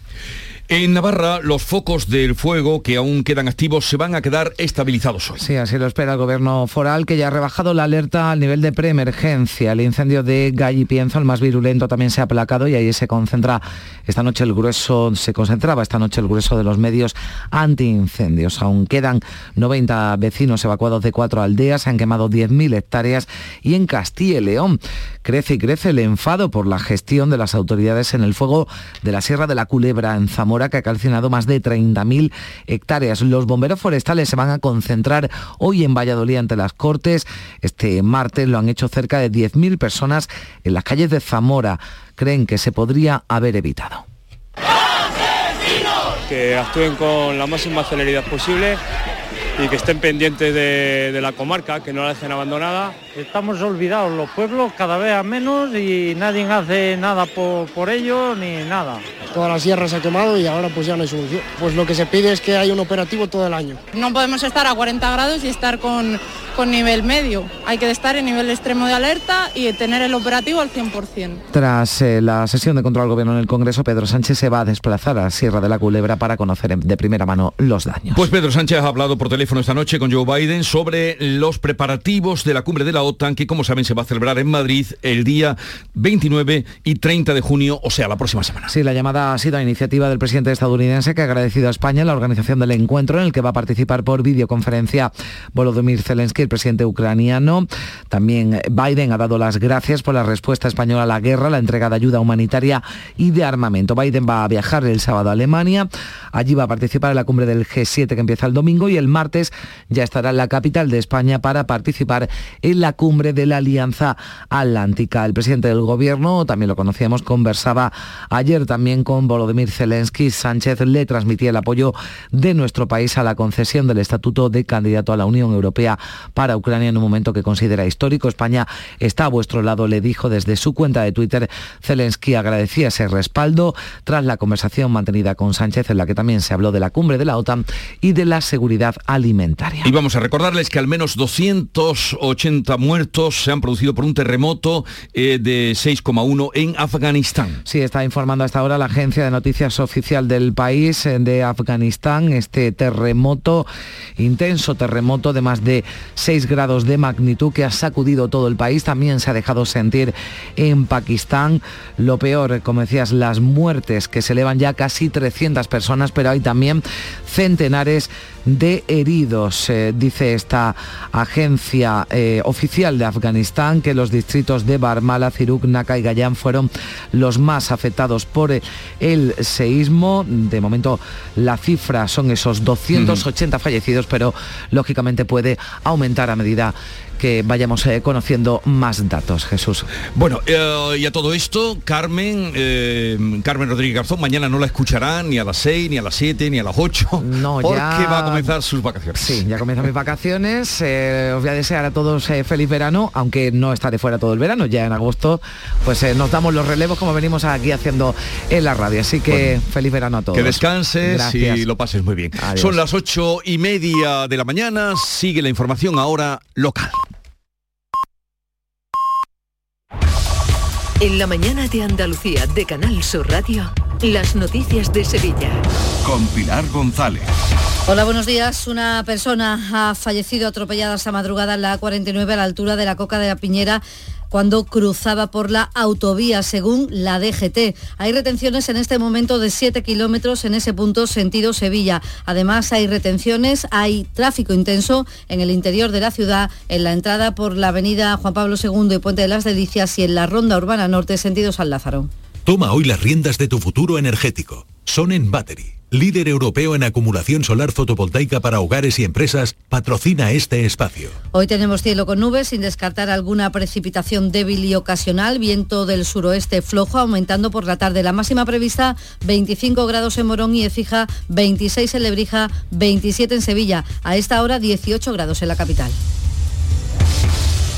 En Navarra, los focos del fuego que aún quedan activos se van a quedar estabilizados hoy. Sí, así lo espera el gobierno foral, que ya ha rebajado la alerta al nivel de preemergencia. El incendio de Gallipienzo, el más virulento, también se ha aplacado y ahí se concentra esta noche el grueso, se concentraba esta noche el grueso de los medios antiincendios. Aún quedan 90 vecinos evacuados de cuatro aldeas, se han quemado 10.000 hectáreas y en Castilla y León crece y crece el enfado por la gestión de las autoridades en el fuego de la Sierra de la Culebra en Zamora que ha calcinado más de 30.000 hectáreas. Los bomberos forestales se van a concentrar hoy en Valladolid ante las Cortes. Este martes lo han hecho cerca de 10.000 personas en las calles de Zamora. Creen que se podría haber evitado. Que actúen con la máxima celeridad posible y que estén pendientes de, la comarca, que no la dejen abandonada. Estamos olvidados los pueblos cada vez a menos y nadie hace nada por, por ello ni nada. Toda la sierra se ha quemado y ahora pues ya no hay solución. Pues lo que se pide es que haya un operativo todo el año. No podemos estar a 40 grados y estar con, con nivel medio. Hay que estar en nivel extremo de alerta y tener el operativo al 100%. Tras eh, la sesión de control al gobierno en el Congreso, Pedro Sánchez se va a desplazar a Sierra de la Culebra para conocer de primera mano los daños. Pues Pedro Sánchez ha hablado por teléfono esta noche con Joe Biden sobre los preparativos de la cumbre de la OTAN que como saben se va a celebrar en Madrid el día 29 y 30 de junio, o sea, la próxima semana. Sí, la llamada ha sido a iniciativa del presidente estadounidense que ha agradecido a España la organización del encuentro en el que va a participar por videoconferencia Volodymyr Zelensky, el presidente ucraniano. También Biden ha dado las gracias por la respuesta española a la guerra, la entrega de ayuda humanitaria y de armamento. Biden va a viajar el sábado a Alemania. Allí va a participar en la cumbre del G7 que empieza el domingo y el martes ya estará en la capital de España para participar en la cumbre de la Alianza Atlántica. El presidente del gobierno, también lo conocíamos, conversaba ayer también con Volodymyr Zelensky. Sánchez le transmitía el apoyo de nuestro país a la concesión del estatuto de candidato a la Unión Europea para Ucrania en un momento que considera histórico. España está a vuestro lado, le dijo desde su cuenta de Twitter. Zelensky agradecía ese respaldo tras la conversación mantenida con Sánchez en la que también se habló de la cumbre de la OTAN y de la seguridad alimentaria. Y vamos a recordarles que al menos 280 muertos se han producido por un terremoto eh, de 6,1 en Afganistán. Sí, está informando hasta ahora la agencia de noticias oficial del país eh, de Afganistán, este terremoto, intenso terremoto de más de 6 grados de magnitud que ha sacudido todo el país, también se ha dejado sentir en Pakistán. Lo peor, como decías, las muertes que se elevan ya casi 300 personas, pero hay también centenares de heridos. Eh, dice esta agencia eh, oficial de Afganistán que los distritos de Barmala, Ciruk, Naka y Gayán fueron los más afectados por el seísmo. De momento la cifra son esos 280 fallecidos, pero lógicamente puede aumentar a medida que vayamos eh, conociendo más datos, Jesús. Bueno, eh, y a todo esto, Carmen, eh, Carmen Rodríguez Garzón, mañana no la escucharán ni a las 6, ni a las 7, ni a las 8, no, porque va a comenzar sus vacaciones. Sí, ya comienzan mis vacaciones. os voy a desear a todos feliz verano, aunque no estaré fuera todo el verano, ya en agosto, pues nos damos los relevos como venimos aquí haciendo en la radio. Así que feliz verano a todos. Que descanses y lo pases muy bien. Son las ocho y media de la mañana, sigue la información ahora local. En la mañana de Andalucía de Canal Sur Radio, las noticias de Sevilla. Con Pilar González. Hola, buenos días. Una persona ha fallecido atropellada esta madrugada en la A49 a la altura de la Coca de la Piñera cuando cruzaba por la autovía, según la DGT. Hay retenciones en este momento de 7 kilómetros en ese punto sentido Sevilla. Además, hay retenciones, hay tráfico intenso en el interior de la ciudad, en la entrada por la avenida Juan Pablo II y Puente de las Delicias y en la Ronda Urbana Norte, sentido San Lázaro. Toma hoy las riendas de tu futuro energético. Son en Battery líder europeo en acumulación solar fotovoltaica para hogares y empresas, patrocina este espacio. Hoy tenemos cielo con nubes sin descartar alguna precipitación débil y ocasional, viento del suroeste flojo aumentando por la tarde. La máxima prevista 25 grados en Morón y Ecija, 26 en Lebrija, 27 en Sevilla. A esta hora 18 grados en la capital.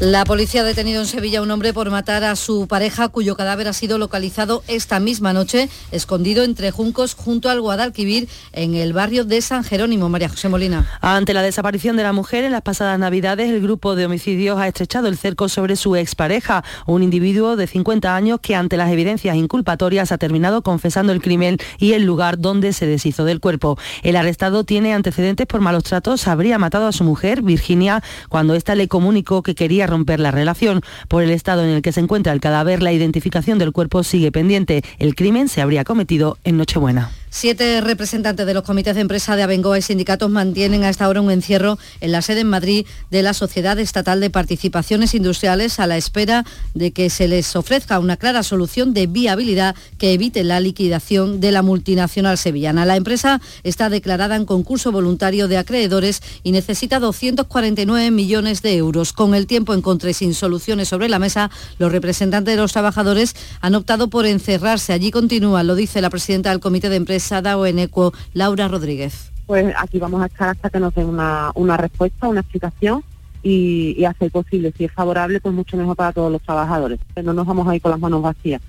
la policía ha detenido en Sevilla a un hombre por matar a su pareja cuyo cadáver ha sido localizado esta misma noche escondido entre juncos junto al Guadalquivir en el barrio de San Jerónimo. María José Molina. Ante la desaparición de la mujer en las pasadas navidades, el grupo de homicidios ha estrechado el cerco sobre su expareja, un individuo de 50 años que ante las evidencias inculpatorias ha terminado confesando el crimen y el lugar donde se deshizo del cuerpo. El arrestado tiene antecedentes por malos tratos, habría matado a su mujer, Virginia, cuando ésta le comunicó que quería romper la relación. Por el estado en el que se encuentra el cadáver, la identificación del cuerpo sigue pendiente. El crimen se habría cometido en Nochebuena. Siete representantes de los comités de empresa de Abengoa y sindicatos mantienen a esta hora un encierro en la sede en Madrid de la Sociedad Estatal de Participaciones Industriales a la espera de que se les ofrezca una clara solución de viabilidad que evite la liquidación de la multinacional sevillana. La empresa está declarada en concurso voluntario de acreedores y necesita 249 millones de euros. Con el tiempo en contra y sin soluciones sobre la mesa, los representantes de los trabajadores han optado por encerrarse. Allí continúa, lo dice la presidenta del comité de empresa O Eneco, Laura Rodríguez. Pues aquí vamos a estar hasta que nos den una, una respuesta, una explicación y, y hacer posible, si es favorable, pues mucho mejor para todos los trabajadores. No nos vamos a ir con las manos vacías.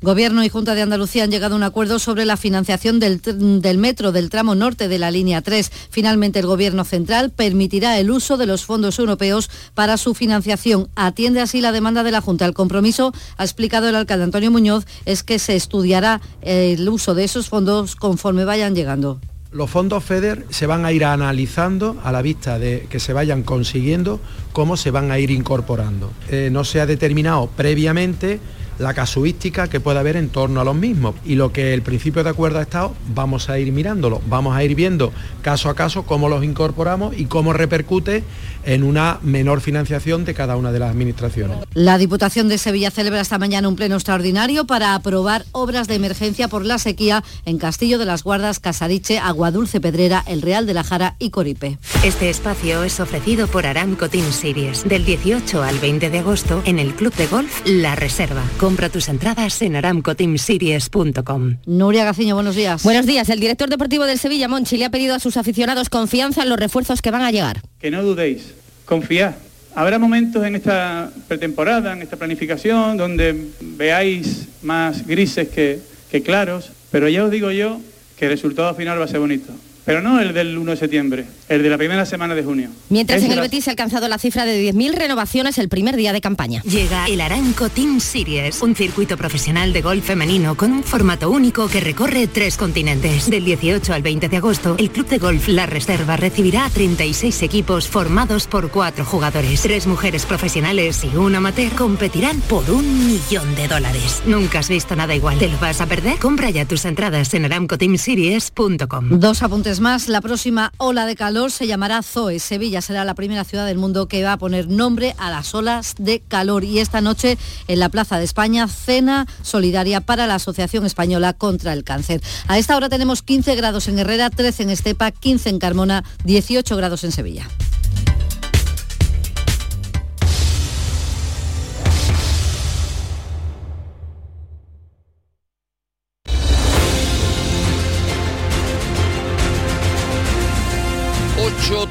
Gobierno y Junta de Andalucía han llegado a un acuerdo sobre la financiación del, metro del tramo norte de la línea 3. Finalmente, el Gobierno central permitirá el uso de los fondos europeos para su financiación. Atiende así la demanda de la Junta. El compromiso, ha explicado el alcalde Antonio Muñoz, es que se estudiará el uso de esos fondos conforme vayan llegando los fondos FEDER se van a ir analizando a la vista de que se vayan consiguiendo cómo se van a ir incorporando. Eh, no se ha determinado previamente la casuística que pueda haber en torno a los mismos. Y lo que el principio de acuerdo ha estado, vamos a ir mirándolo, vamos a ir viendo caso a caso cómo los incorporamos y cómo repercute en una menor financiación de cada una de las administraciones. La Diputación de Sevilla celebra esta mañana un pleno extraordinario para aprobar obras de emergencia por la sequía en Castillo de las Guardas, Casariche, Aguadulce Pedrera, El Real de la Jara y Coripe. Este espacio es ofrecido por Aramco Team Series del 18 al 20 de agosto en el Club de Golf La Reserva Compra tus entradas en aramcoteamseries.com. Nuria Gaciño, buenos días. Buenos días. El director deportivo del Sevilla, Monchi, le ha pedido a sus aficionados confianza en los refuerzos que van a llegar. Que no dudéis, confiad. Habrá momentos en esta pretemporada, en esta planificación, donde veáis más grises que, que claros, pero ya os digo yo que el resultado final va a ser bonito. Pero no el del 1 de septiembre, el de la primera semana de junio. Mientras Es en el la- Betis se ha alcanzado la cifra de 10.000 renovaciones el primer día de campaña. Llega el Aranco Team Series, un circuito profesional de golf femenino con un formato único que recorre tres continentes. Del 18 al 20 de agosto, el Club de Golf La Reserva recibirá a 36 equipos formados por cuatro jugadores. Tres mujeres profesionales y un amateur competirán por un millón de dólares. Nunca has visto nada igual. ¿Te lo vas a perder? Compra ya tus entradas en aramcoteamseries.com. Dos apuntes más. La próxima ola de calor se llamará Zoe. Sevilla será la primera ciudad del mundo que va a poner nombre a las olas de calor. Y esta noche en la Plaza de España, cena solidaria para la Asociación Española contra el Cáncer. A esta hora tenemos 15 grados en Herrera, 13 en Estepa, 15 en Carmona, 18 grados en Sevilla.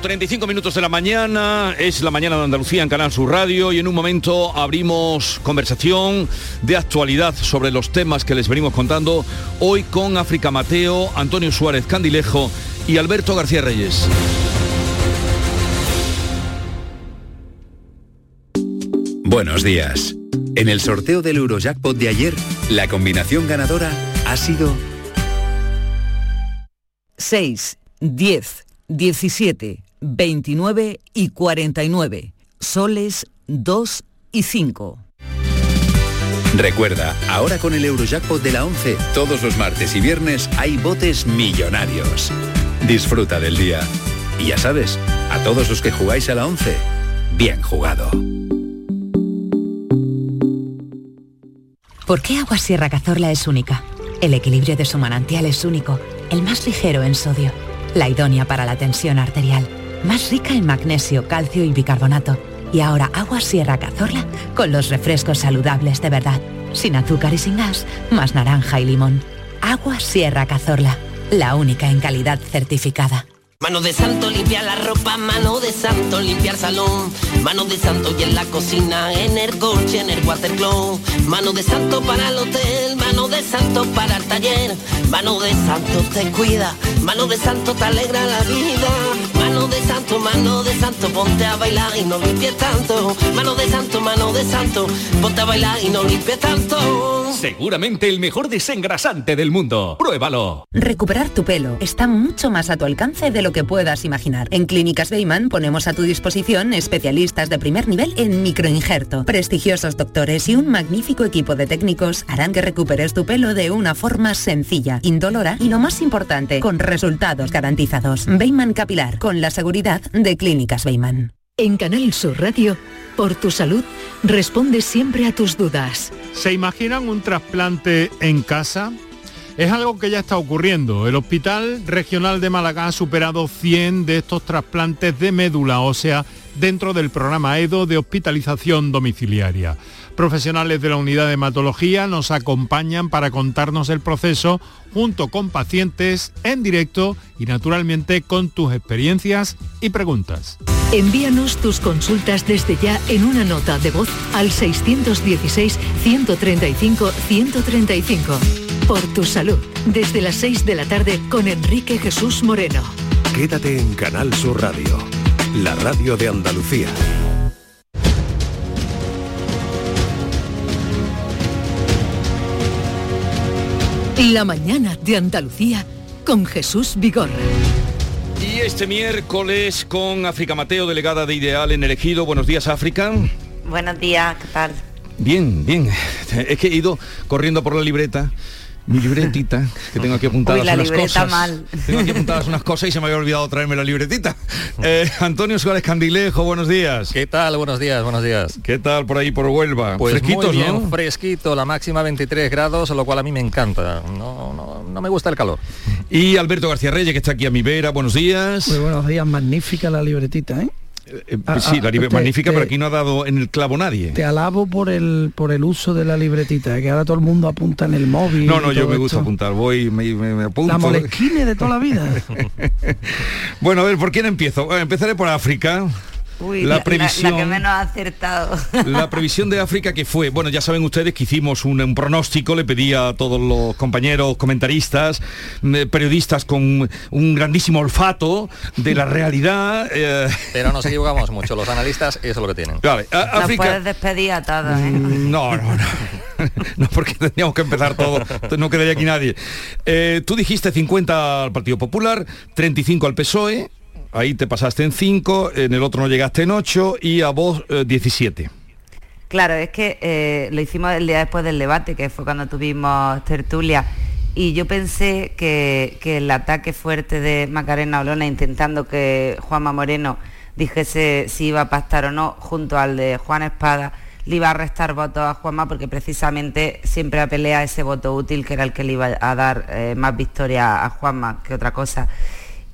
35 minutos de la mañana, es la mañana de Andalucía en Canal Sur Radio y en un momento abrimos conversación de actualidad sobre los temas que les venimos contando hoy con África Mateo, Antonio Suárez Candilejo y Alberto García Reyes. Buenos días. En el sorteo del Eurojackpot de ayer, la combinación ganadora ha sido 6, 10, 17, 29 y 49. Soles 2 y 5. Recuerda, ahora con el Eurojackpot de la 11, todos los martes y viernes hay botes millonarios. Disfruta del día. Y ya sabes, a todos los que jugáis a la 11, bien jugado. ¿Por qué Agua Sierra Cazorla es única? El equilibrio de su manantial es único, el más ligero en sodio, la idónea para la tensión arterial, más rica en magnesio, calcio y bicarbonato. Y ahora Agua Sierra Cazorla con los refrescos saludables de verdad, sin azúcar y sin gas, más naranja y limón. Agua Sierra Cazorla, la única en calidad certificada. Mano de santo limpia la ropa, mano de santo limpiar salón, mano de santo y en la cocina, en el coche, en el watercloak, mano de santo para el hotel, mano de santo para el taller, mano de santo te cuida, mano de santo te alegra la vida, mano de santo, mano de santo, ponte a bailar y no limpies tanto, mano de santo, mano de santo, ponte a bailar y no limpies tanto. Seguramente el mejor desengrasante del mundo. Pruébalo. Recuperar tu pelo está mucho más a tu alcance de lo que puedas imaginar. En Clínicas Beyman ponemos a tu disposición especialistas de primer nivel en microinjerto. Prestigiosos doctores y un magnífico equipo de técnicos harán que recuperes tu pelo de una forma sencilla, indolora y lo más importante, con resultados garantizados. Beyman Capilar, con la seguridad de Clínicas Beyman. En Canal Sur Radio, por tu salud, responde siempre a tus dudas. ¿Se imaginan un trasplante en casa? Es algo que ya está ocurriendo. El Hospital Regional de Málaga ha superado 100 de estos trasplantes de médula ósea dentro del programa EDO de hospitalización domiciliaria. Profesionales de la unidad de hematología nos acompañan para contarnos el proceso junto con pacientes en directo y naturalmente con tus experiencias y preguntas. Envíanos tus consultas desde ya en una nota de voz al 616-135-135. Por tu salud, desde las 6 de la tarde con Enrique Jesús Moreno. Quédate en Canal Sur Radio, la radio de Andalucía. La mañana de Andalucía con Jesús Vigorra. Y este miércoles con África Mateo, delegada de Ideal en el Ejido. Buenos días, África. Buenos días, ¿qué tal? Bien, bien. Es que he ido corriendo por la libreta. Mi libretita, que tengo aquí apuntadas Uy, la unas libreta cosas. mal. Tengo aquí apuntadas unas cosas y se me había olvidado traerme la libretita. Eh, Antonio Suárez Candilejo, buenos días. ¿Qué tal? Buenos días, buenos días. ¿Qué tal por ahí por Huelva? Pues Fresquitos, muy bien, ¿no? fresquito, la máxima 23 grados, lo cual a mí me encanta. No, no, no me gusta el calor. Y Alberto García Reyes, que está aquí a mi vera, buenos días. Muy buenos días, magnífica la libretita, ¿eh? Eh, sí, la libre, magnífica, pero aquí no ha dado en el clavo nadie. Te alabo por el por el uso de la libretita, que ahora todo el mundo apunta en el móvil. No, no, yo me gusta apuntar, voy, me, me, apunto. La molesquine de toda la vida. bueno, a ver, ¿por quién empiezo? empezaré por África la previsión que menos ha acertado. La previsión de África que fue bueno ya saben ustedes que hicimos un, pronóstico le pedí a todos los compañeros comentaristas mm, periodistas con un grandísimo olfato de la realidad eh. pero nos equivocamos mucho los analistas eso es lo que tienen. Vale, África... puedes despedir a todos ¿eh? Mm, no no no. No porque tendríamos que empezar todo no quedaría aquí nadie. Eh, tú dijiste 50 al Partido Popular 35 al PSOE ahí te pasaste en 5, en el otro no llegaste en 8 y a vos 17. Eh, claro, es que eh, lo hicimos el día después del debate, que fue cuando tuvimos tertulia, y yo pensé que, el ataque fuerte de Macarena Olona intentando que Juanma Moreno dijese si iba a pactar o no, junto al de Juan Espada, le iba a restar votos a Juanma porque precisamente siempre apelea ese voto útil que era el que le iba a dar eh, más victoria a Juanma que otra cosa.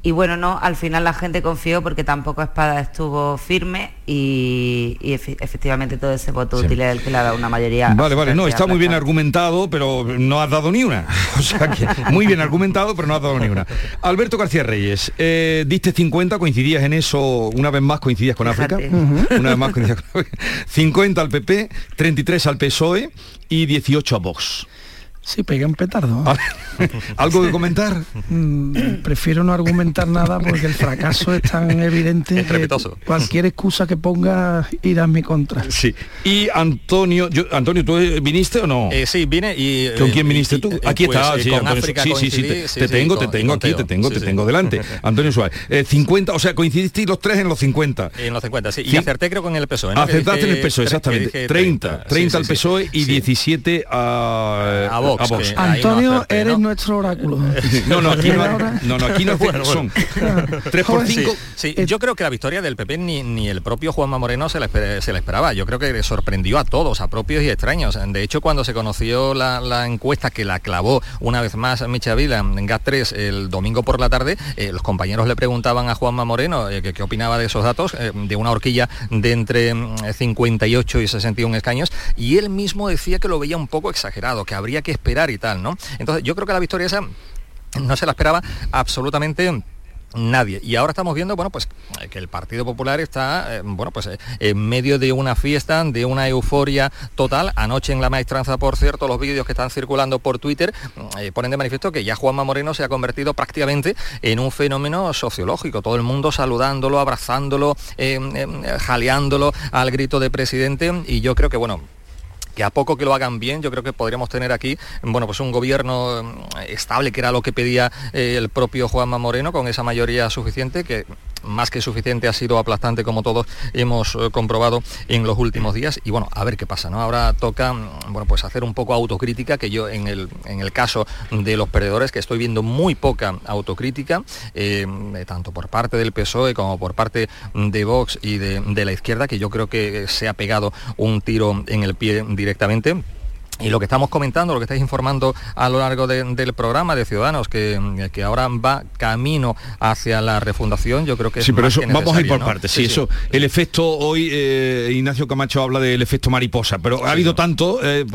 Y bueno, no, al final la gente confió porque tampoco Espada estuvo firme y, efectivamente todo ese voto útil es el que le ha dado una mayoría. Vale, vale, no, está muy bien argumentado, pero no has dado ni una. O sea que muy bien argumentado, pero no has dado ni una. Alberto García Reyes, eh, diste 50, coincidías en eso, una vez más coincidías con África. Una vez más coincidías con África. 50 al PP, 33 al PSOE y 18 a Vox. Sí, pegué un petardo. ¿Algo que comentar? Mm, prefiero no argumentar nada porque el fracaso es tan evidente que cualquier excusa que ponga irá en mi contra. Sí. Y Antonio, Antonio, ¿tú viniste o no? Eh, sí, vine y... ¿Con quién viniste tú? Aquí está, sí, sí, sí, sí, te, tengo, te tengo aquí, te tengo, te tengo delante. Antonio Suárez. 50, o sea, coincidisteis los tres en los 50. En los 50, sí. Y acerté creo con el PSOE. Acertaste en el PSOE, exactamente. 30, 30 al PSOE y 17 a... A vos. Antonio, eres nuestro oráculo. No, no, aquí no, no, no, aquí no son 3 por 5. Sí, yo creo que la victoria del PP ni, ni el propio Juanma Moreno se le, se le, esperaba. Yo creo que sorprendió a todos, a propios y extraños. De hecho, cuando se conoció la, encuesta que la clavó una vez más Micha Vila en GAT3 el domingo por la tarde, eh, los compañeros le preguntaban a Juanma Moreno eh, qué opinaba de esos datos, eh, de una horquilla de entre 58 mm, y 61 escaños, y él mismo decía que lo veía un poco exagerado, que habría que y tal, ¿no? Entonces yo creo que la victoria esa no se la esperaba absolutamente nadie. Y ahora estamos viendo, bueno, pues que el Partido Popular está, eh, bueno, pues eh, en medio de una fiesta, de una euforia total. Anoche en la maestranza, por cierto, los vídeos que están circulando por Twitter eh, ponen de manifiesto que ya Juanma Moreno se ha convertido prácticamente en un fenómeno sociológico. Todo el mundo saludándolo, abrazándolo, jaleándolo al grito de presidente. Y yo creo que, bueno, que a poco que lo hagan bien, yo creo que podríamos tener aquí, bueno, pues un gobierno mm, estable, que era lo que pedía eh, el propio Juanma Moreno, con esa mayoría suficiente, que más que suficiente ha sido aplastante como todos hemos eh, comprobado en los últimos días y bueno, a ver qué pasa, ¿no? Ahora toca, mm, bueno, pues hacer un poco autocrítica, que yo en el, en el caso de los perdedores, que estoy viendo muy poca autocrítica, eh, tanto por parte del PSOE como por parte de Vox y de, de la izquierda, que yo creo que se ha pegado un tiro en el pie directamente y lo que estamos comentando, lo que estáis informando a lo largo del programa de Ciudadanos, que, que, ahora va camino hacia la refundación, yo creo que es Sí, pero eso vamos a ir por partes. Sí, eso, el efecto, hoy eh, Ignacio Camacho habla del efecto mariposa, pero ha habido tanto, eh,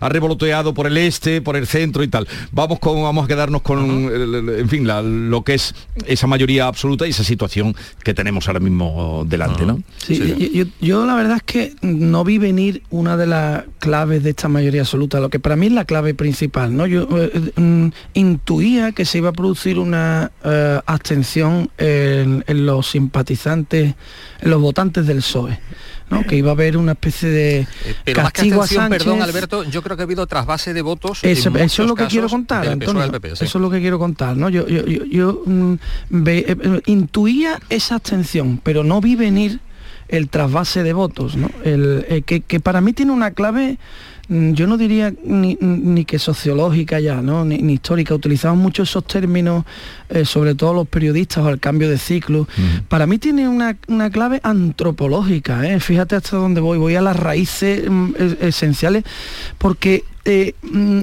ha revoloteado por el este, por el centro y tal. Vamos con, vamos a quedarnos con, en fin, lo que es esa mayoría absoluta y esa situación que tenemos ahora mismo delante, ¿no? Sí, yo la verdad es que no vi venir una de las claves de esta mayoría absoluta, lo que para mí es la clave principal. ¿no? Yo eh, eh, mm, intuía que se iba a producir una eh, abstención en, los simpatizantes, en los votantes del PSOE. ¿no? que iba a haber una especie de castigo a Sánchez. perdón Alberto, yo creo que ha habido trasvase de votos. Eso, es lo que quiero contar, Antonio. Eso es lo que quiero contar, ¿no? Yo, yo, yo, mm, intuía esa abstención, pero no vi venir el trasvase de votos, ¿no? El, que, que, para mí tiene una clave Mm, yo no diría ni, que sociológica ya, ¿no? ni, histórica. Utilizamos mucho esos términos, eh, sobre todo los periodistas o el cambio de ciclo. Para mí tiene una, clave antropológica. ¿eh? Fíjate hasta dónde voy. Voy a las raíces mm, esenciales porque eh, mm,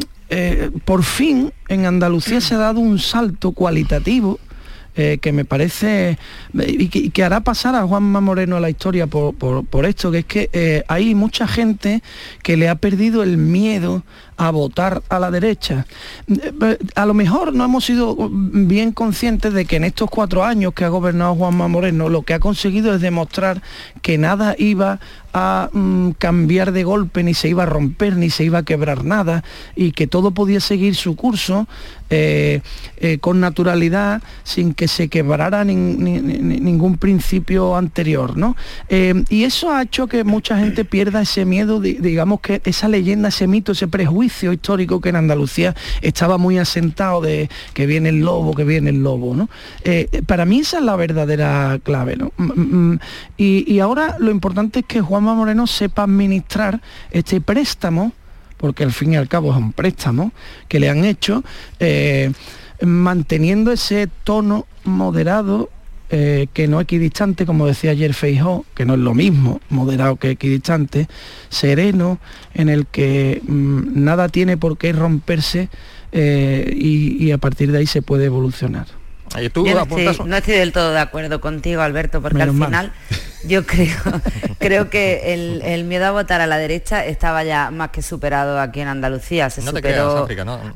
por fin en Andalucía se ha dado un salto cualitativo eh, que me parece y que, hará pasar a Juanma Moreno a la historia por, esto, que es que eh, hay mucha gente que le ha perdido el miedo a votar a la derecha. A lo mejor no hemos sido bien conscientes de que en estos cuatro años que ha gobernado Juanma Moreno lo que ha conseguido es demostrar que nada iba a mm, cambiar de golpe, ni se iba a romper, ni se iba a quebrar nada, y que todo podía seguir su curso eh, eh, con naturalidad sin que se quebrara ningún principio anterior. ¿no? Eh, y eso ha hecho que mucha gente pierda ese miedo, digamos que esa leyenda, ese mito, ese prejuicio histórico que en Andalucía estaba muy asentado de que viene el lobo, que viene el lobo. ¿no? para mí esa es la verdadera clave. ¿no? Mm, mm, mm. y, y ahora lo importante es que Juanma Moreno sepa administrar este préstamo porque al fin y al cabo es un préstamo que le han hecho, eh, manteniendo ese tono moderado eh, que no equidistante, como decía ayer Feijó, que no es lo mismo, moderado que equidistante, sereno, en el que mm, nada tiene por qué romperse eh, y, a partir de ahí se puede evolucionar. no, estoy, del todo de acuerdo contigo, Alberto, porque al final yo creo, creo que el, miedo a votar a la derecha estaba ya más que superado aquí en Andalucía. Se superó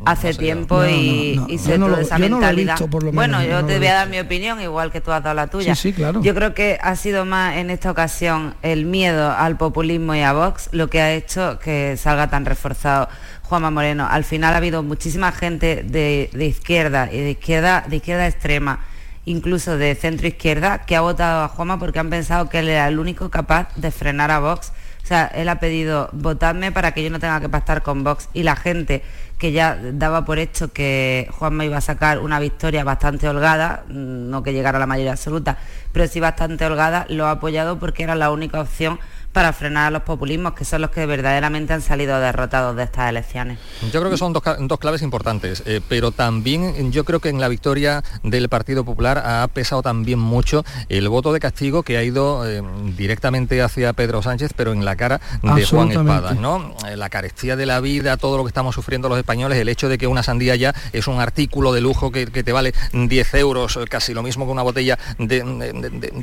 hace tiempo y, se tuvo esa mentalidad. bueno, yo te voy a dar mi opinión, igual que tú has dado la tuya. Sí, claro. Yo creo que ha sido más en esta ocasión el miedo al populismo y a Vox lo que ha hecho que salga tan reforzado Juanma Moreno. Al final ha habido muchísima gente de, de izquierda y de izquierda, de izquierda extrema incluso de centro izquierda, que ha votado a Juanma porque han pensado que él era el único capaz de frenar a Vox. O sea, él ha pedido votadme para que yo no tenga que pactar con Vox y la gente que ya daba por hecho que Juanma iba a sacar una victoria bastante holgada, no que llegara a la mayoría absoluta, pero sí bastante holgada, lo ha apoyado porque era la única opción para frenar a los populismos, que son los que verdaderamente han salido derrotados de estas elecciones. Yo creo que son dos, claves importantes, eh, pero también yo creo que en la victoria del Partido Popular ha pesado también mucho el voto de castigo que ha ido eh, directamente hacia Pedro Sánchez, pero en la cara de Juan Espada. ¿no? Eh, la carestía de la vida, todo lo que estamos sufriendo los españoles, el hecho de que una sandía ya es un artículo de lujo que, te vale 10 euros, casi lo mismo que una botella de,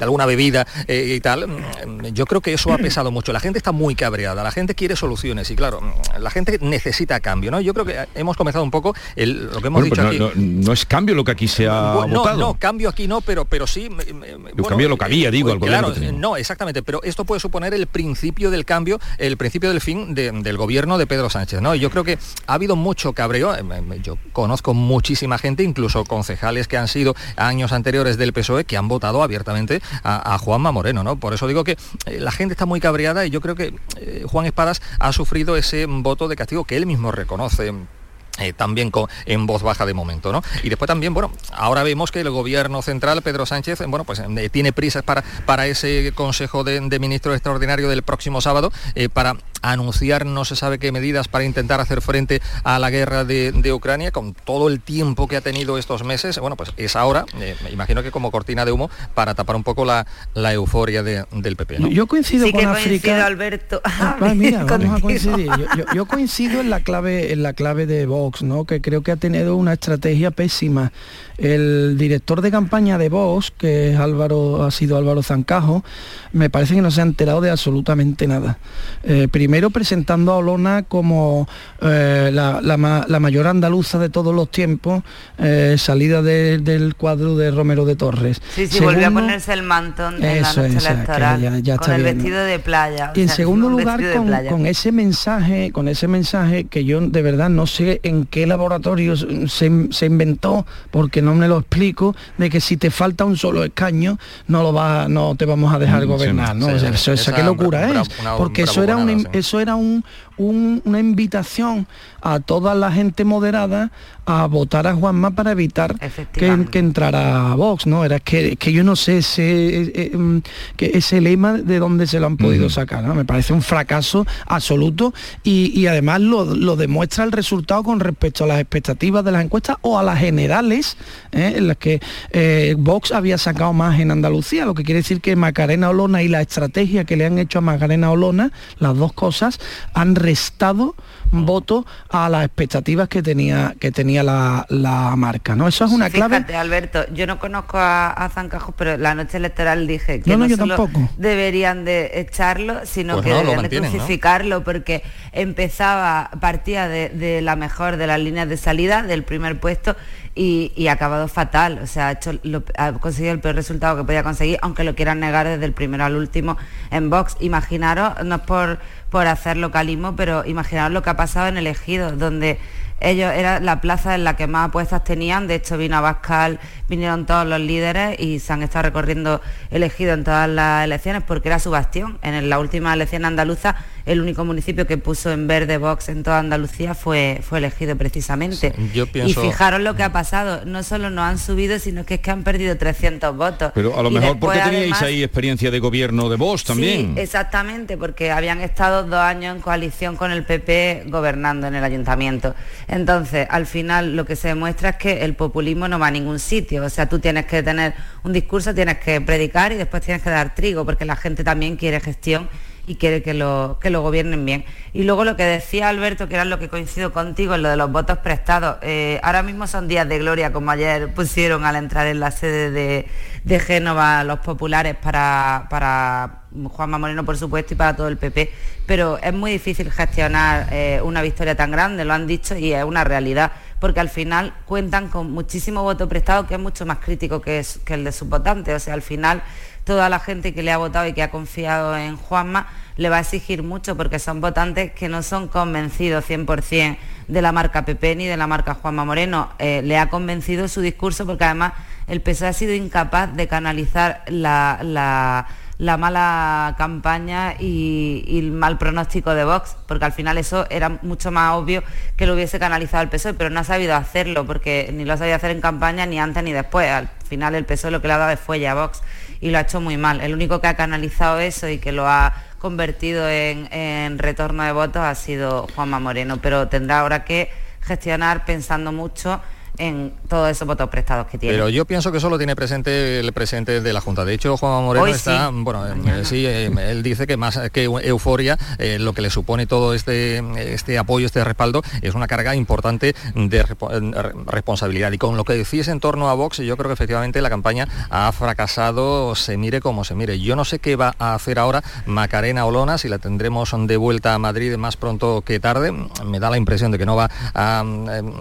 alguna bebida y tal, mm, yo creo que eso ha pesado mucho. La gente está muy cabreada, la gente quiere soluciones y claro, la gente necesita cambio, ¿no? Yo creo que hemos comenzado un poco el, lo que hemos dicho aquí. No, es cambio lo que aquí se ha No, no, cambio aquí no, pero, pero sí... cambio lo que había, digo, al Claro, no, exactamente, pero esto puede suponer el principio del cambio, el principio del fin del gobierno de Pedro Sánchez, ¿no? Yo creo que ha habido mucho cabreo, eh, yo conozco muchísima gente, incluso concejales que han sido años anteriores del PSOE, que han votado abiertamente a, a Juanma Moreno, ¿no? Por eso digo que eh, la gente está muy cabreada y yo creo que eh, Juan Espadas ha sufrido ese voto de castigo que él mismo reconoce eh, también con, en voz baja de momento, ¿no? Y después también, bueno, ahora vemos que el gobierno central, Pedro Sánchez, bueno, pues eh, tiene prisas para, para ese Consejo de, Ministros Extraordinario del próximo sábado, eh, para anunciar no se sabe qué medidas para intentar hacer frente a la guerra de, Ucrania, con todo el tiempo que ha tenido estos meses, bueno, pues es ahora, me imagino que como cortina de humo, para tapar un poco la, la euforia del PP. Yo coincido sí con que África. Alberto. Ah, mira, vamos a coincidir. Yo, coincido en la clave, en la clave de Vox ¿no? que creo que ha tenido una estrategia pésima. El director de campaña de Vox, que es Álvaro, ha sido Álvaro Zancajo, me parece que no se ha enterado de absolutamente nada. Eh, primero presentando a Olona como eh, la, mayor andaluza de todos los tiempos, eh, salida del cuadro de Romero de Torres. Sí, sí, volvió a ponerse el mantón en la noche electoral, con el vestido de playa. Y en segundo lugar, con, con, ese mensaje, con ese mensaje que yo de verdad no sé en qué laboratorio se, inventó, porque no me lo explico, de que si te falta un solo escaño, no lo va, no te vamos a dejar mm, gobernar, ¿no? eso, qué locura es. porque eso era un, eso era un, una invitación a toda la gente moderada a votar a Juanma para evitar que, que, entrara a Vox, ¿no? Era que, que yo no sé ese, eh, eh, mm, que ese lema de dónde se lo han podido sacar, ¿no? Me parece un fracaso absoluto y, además lo, demuestra el resultado con respecto a las expectativas de las encuestas o a las generales, ¿eh? en las que Vox había sacado más en Andalucía, lo que quiere decir que Macarena Olona y la estrategia que le han hecho a Macarena Olona, las dos cosas, han estado votos a las expectativas que tenía que tenía la, marca. ¿no? Eso es una clave. Alberto, yo no conozco a, a Zancajos, pero la noche electoral dije que no, deberían de echarlo, sino pues que deberían de crucificarlo, porque empezaba, partía de, la mejor de las líneas de salida, del primer puesto, y, ha acabado fatal. O sea, ha, hecho ha conseguido el peor resultado que podía conseguir, aunque lo quieran negar desde el primero al último en Vox. Imaginaros, no es por, por hacer localismo, pero imaginaros lo que ha pasado en el Ejido, donde ellos era la plaza en la que más apuestas tenían, de hecho vino a Bascal, vinieron todos los líderes y se han estado recorriendo elegido en todas las elecciones porque era su bastión. En la última elección andaluza, el único municipio que puso en verde Vox en toda Andalucía fue, fue elegido precisamente. Y fijaros lo que ha pasado, no solo no han subido, sino que es que han perdido 300 votos. Pero a lo mejor porque teníais ahí experiencia de gobierno de Vox también. Sí, exactamente, porque habían estado dos años en coalición con el PP gobernando en el ayuntamiento. Entonces, al final lo que se demuestra es que el populismo no va a ningún sitio. O sea, tú tienes que tener un discurso, tienes que predicar y después tienes que dar trigo, porque la gente también quiere gestión y quiere que lo, que lo gobiernen bien. Y luego lo que decía Alberto, que era lo que coincido contigo en lo de los votos prestados, eh, ahora mismo son días de gloria, como ayer pusieron al entrar en la sede de, de Génova los populares para, para Juanma Moreno, por supuesto, y para todo el PP, pero es muy difícil gestionar eh, una victoria tan grande, lo han dicho, y es una realidad, porque al final cuentan con muchísimo voto prestado, que es mucho más crítico que, que el de sus votantes, o sea, al final toda la gente que le ha votado y que ha confiado en Juanma le va a exigir mucho porque son votantes que no son convencidos 100% de la marca PP ni de la marca Juanma Moreno. Eh, le ha convencido su discurso porque además el PSOE ha sido incapaz de canalizar la, mala campaña y, el mal pronóstico de Vox, porque al final eso era mucho más obvio que lo hubiese canalizado el PSOE, pero no ha sabido hacerlo, porque ni lo ha sabido hacer en campaña, ni antes ni después. Al final el PSOE lo que le ha dado es fuelle a Vox y lo ha hecho muy mal. El único que ha canalizado eso y que lo ha convertido en, retorno de votos ha sido Juanma Moreno, pero tendrá ahora que gestionar pensando mucho en todos esos votos prestados que tiene. Pero yo pienso que eso lo tiene presente el presidente de la Junta. De hecho, Juan Moreno está, bueno, eh, sí, eh, él dice que más que euforia, eh, lo que le supone todo este, este apoyo, este respaldo, es una carga importante de responsabilidad. Y con lo que decís en torno a Vox, yo creo que efectivamente la campaña ha fracasado, se mire como se mire. Yo no sé qué va a hacer ahora Macarena Olona, si la tendremos de vuelta a Madrid más pronto que tarde. Me da la impresión de que no va a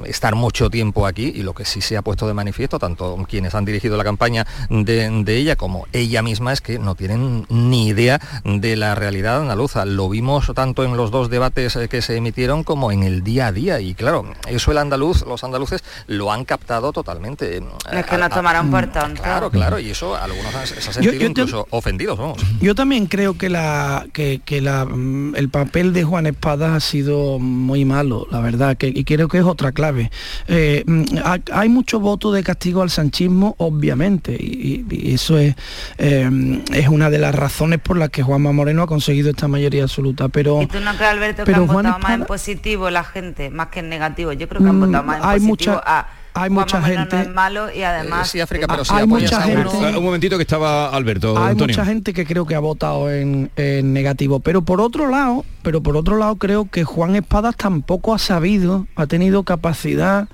estar mucho tiempo aquí y lo que sí se ha puesto de manifiesto, tanto quienes han dirigido la campaña de, ella como ella misma, es que no tienen ni idea de la realidad andaluza. Lo vimos tanto en los dos debates eh, que se emitieron como en el día a día. Y claro, eso el andaluz, los andaluces lo han captado totalmente. Es que no tomaron por tonto. Claro, claro, y eso algunos se han sentido incluso ofendidos, vamos. Yo también creo que la que, la, mm, el papel de Juan Espada ha sido muy malo, la verdad, que, y creo que es otra clave. Eh, mm, hay mucho voto de castigo al sanchismo, obviamente, y, eso es, eh, es una de las razones por las que Juanma Moreno ha conseguido esta mayoría absoluta. Pero, ¿Y tú no crees, Alberto, que han votado más en positivo la gente, más que en negativo? Yo creo que han mm, votado más en hay positivo a hay mucha gente es malo y además sí, África, pero hay mucha gente un, momentito que estaba Alberto hay mucha gente que creo que ha votado en, en, negativo pero por otro lado pero por otro lado creo que Juan Espadas tampoco ha sabido ha tenido capacidad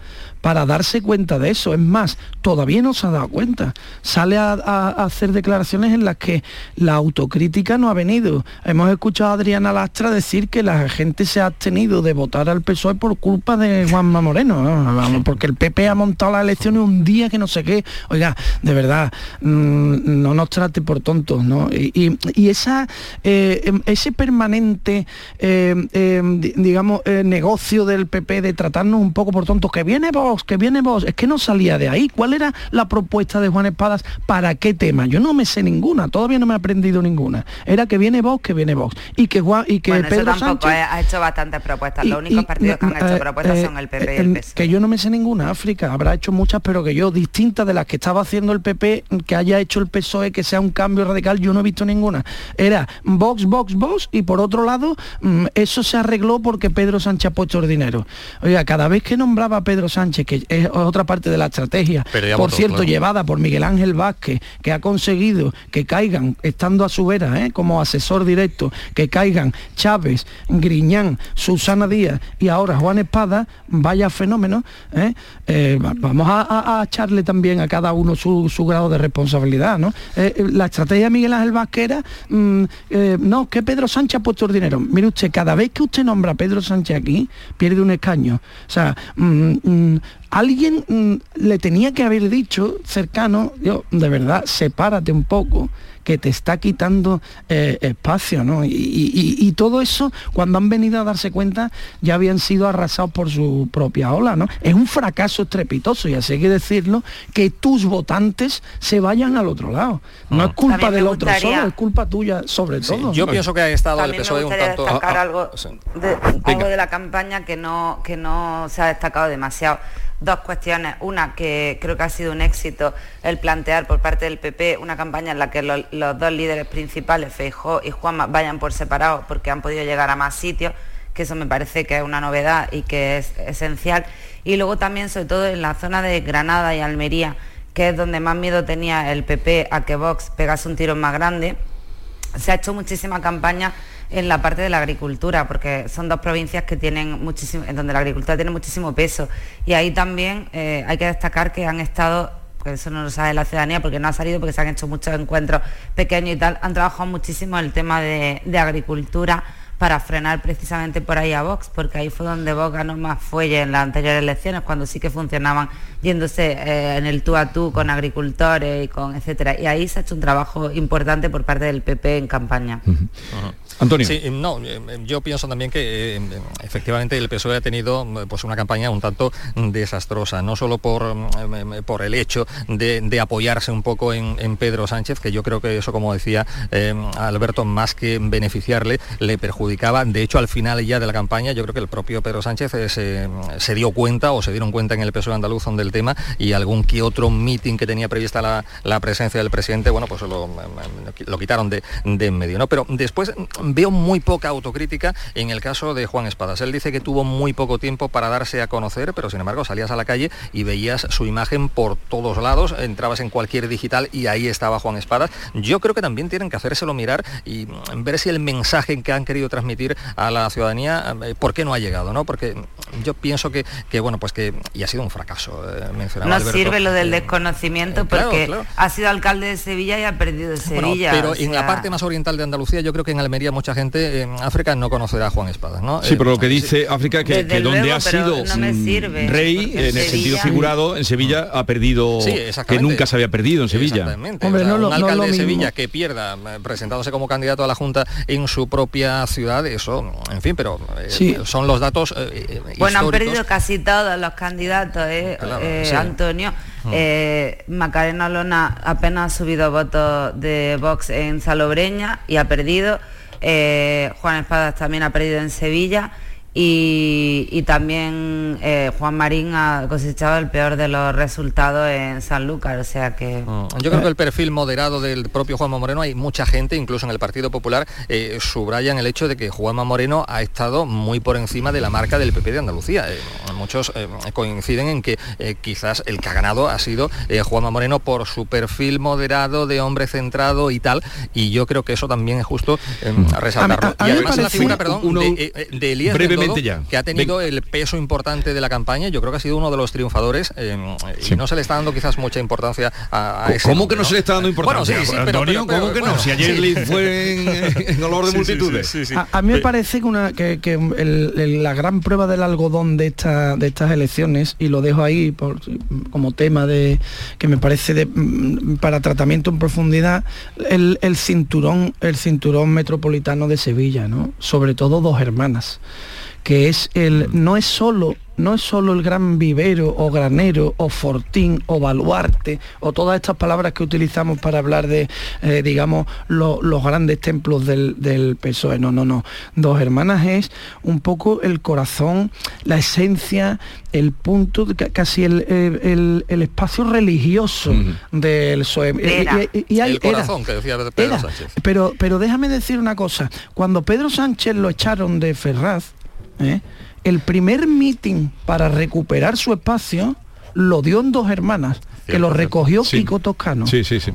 para darse cuenta de eso. Es más, todavía no se ha dado cuenta. Sale a, hacer declaraciones en las que la autocrítica no ha venido. Hemos escuchado a Adriana Lastra decir que la gente se ha abstenido de votar al PSOE por culpa de Juanma Moreno, porque el PP ha montado las elecciones un día que no sé qué. Oiga, de verdad, mm, no nos trate por tontos, ¿no? Y, esa, eh, em, ese permanente, em, em, digamos, eh, negocio del PP de tratarnos un poco por tontos, que viene que viene vos, es que no salía de ahí. ¿Cuál era la propuesta de Juan Espadas? ¿Para qué tema? Yo no me sé ninguna, todavía no me he aprendido ninguna. Era que viene vos, que viene vos. Y que Juan, y que Pedro Sánchez ha hecho bastantes propuestas. Los únicos partidos que han hecho eh, propuestas son el PP y el PS. Que yo no me sé ninguna, África habrá hecho muchas, pero que yo, distintas de las que estaba haciendo el PP, que haya hecho el PSOE, que sea un cambio radical, yo no he visto ninguna. Era Vox, Vox, Vox, y por otro lado, mm, eso se arregló porque Pedro Sánchez ha puesto el dinero. Oiga, cada vez que nombraba a Pedro Sánchez, que es otra parte de la estrategia, por cierto, llevada por Miguel Ángel Vázquez, que ha conseguido que caigan, estando a su vera, ¿eh? como asesor directo, que caigan Chávez, Griñán, Susana Díaz y ahora Juan Espada, vaya fenómeno, ¿eh? Eh, vamos a, echarle también a cada uno su, grado de responsabilidad, ¿no? la estrategia de Miguel Ángel Vázquez era, mm, no, que Pedro Sánchez ha puesto el dinero. Mire usted, cada vez que usted nombra a Pedro Sánchez aquí, pierde un escaño. O sea, mm, mm, alguien le tenía que haber dicho cercano, yo, de verdad, sepárate un poco que te está quitando eh, espacio, ¿no? Y, todo eso, cuando han venido a darse cuenta, ya habían sido arrasados por su propia ola, ¿no? Es un fracaso estrepitoso, y así hay que decirlo, que tus votantes se vayan al otro lado. No es culpa del otro solo, es culpa tuya sobre todo. yo pienso que ha estado el PSOE un tanto... destacar algo, de, algo de la campaña que no, que no se ha destacado demasiado dos cuestiones. Una, que creo que ha sido un éxito el plantear por parte del PP una campaña en la que los, dos líderes principales, Feijó y Juanma, vayan por separado porque han podido llegar a más sitios, que eso me parece que es una novedad y que es esencial. Y luego también, sobre todo en la zona de Granada y Almería, que es donde más miedo tenía el PP a que Vox pegase un tiro más grande, se ha hecho muchísima campaña en la parte de la agricultura, porque son dos provincias que tienen muchísimo, en donde la agricultura tiene muchísimo peso. Y ahí también eh, hay que destacar que han estado eso no lo sabe la ciudadanía porque no ha salido, porque se han hecho muchos encuentros pequeños y tal, han trabajado muchísimo el tema de, agricultura para frenar precisamente por ahí a Vox, porque ahí fue donde Vox ganó más fuelle en las anteriores elecciones, cuando sí que funcionaban yéndose eh, en el tú a tú con agricultores y con etcétera. Y ahí se ha hecho un trabajo importante por parte del PP en campaña. Antonio. Sí, no, eh, yo pienso también que eh, efectivamente el PSOE ha tenido pues una campaña un tanto desastrosa, no solo por, mm, por el hecho de, apoyarse un poco en, Pedro Sánchez, que yo creo que eso, como decía eh, Alberto, más que beneficiarle, le perjudicaba. De hecho, al final ya de la campaña, yo creo que el propio Pedro Sánchez se, dio cuenta o se dieron cuenta en el PSOE andaluz del tema y algún que otro meeting que tenía prevista la, presencia del presidente, bueno, pues lo, lo quitaron de, de en medio. ¿no? Pero después veo muy poca autocrítica en el caso de Juan Espadas. Él dice que tuvo muy poco tiempo para darse a conocer, pero sin embargo salías a la calle y veías su imagen por todos lados, entrabas en cualquier digital y ahí estaba Juan Espadas. Yo creo que también tienen que hacérselo mirar y ver si el mensaje que han querido transmitir a la ciudadanía, eh, ¿por qué no ha llegado? ¿no? Porque yo pienso que, que bueno, pues que y ha sido un fracaso. Eh, no sirve lo del desconocimiento eh, porque ha sido alcalde de Sevilla y ha perdido de Sevilla. pero en la parte más oriental de Andalucía, yo creo que en Almería mucha gente en África no conocerá a Juan Espadas, ¿no? Sí, pero lo que dice África que, que donde ha sido rey, en el sentido figurado, en Sevilla ha perdido, que nunca se había perdido en Sevilla. Hombre, no, un alcalde de Sevilla que pierda eh, presentándose como candidato a la Junta en su propia ciudad, eso, en fin, pero eh, son los datos eh, Bueno, han perdido casi todos los candidatos, ¿eh? Antonio. Mm. Macarena Lona apenas ha subido votos de Vox en Salobreña y ha perdido. Eh, Juan Espadas también ha perdido en Sevilla y, también eh, Juan Marín ha cosechado el peor de los resultados en San Lucas, o sea que... Mm, yo creo que el perfil moderado del propio Juanma Moreno, hay mucha gente, incluso en el Partido Popular, eh, subrayan el hecho de que Juanma Moreno ha estado muy por encima de la marca del PP de Andalucía. Eh, muchos coinciden en que quizás el que ha ganado ha sido Juanma Moreno por su perfil moderado de hombre centrado y tal, y yo creo que eso también es justo resaltarlo. y además la figura, perdón, de, de Elías que ha tenido el peso importante de la campaña, yo creo que ha sido uno de los triunfadores eh, y no se le está dando quizás mucha importancia a, ese ¿Cómo que no, se le está dando importancia? Bueno, sí, sí, pero, Antonio, ¿cómo que no? Si ayer fue en, olor de multitudes. A, mí me parece que, una, que, la gran prueba del algodón de, esta, de estas elecciones, y lo dejo ahí por, como tema de que me parece de, mm, para tratamiento en profundidad, el, el cinturón, el cinturón metropolitano de Sevilla, ¿no? Sobre todo dos hermanas que es el, no es solo no es solo el gran vivero o granero o fortín o baluarte o todas estas palabras que utilizamos para hablar de, eh, digamos, los grandes templos del, del PSOE. No, no, no. Dos hermanas es un poco el corazón, la esencia, el punto, casi el, espacio religioso del PSOE. Y, el corazón que decía Pedro Sánchez. Pero, pero déjame decir una cosa. Cuando Pedro Sánchez lo echaron de Ferraz, ¿eh? el primer meeting para recuperar su espacio lo dio en dos hermanas que lo recogió Pico Toscano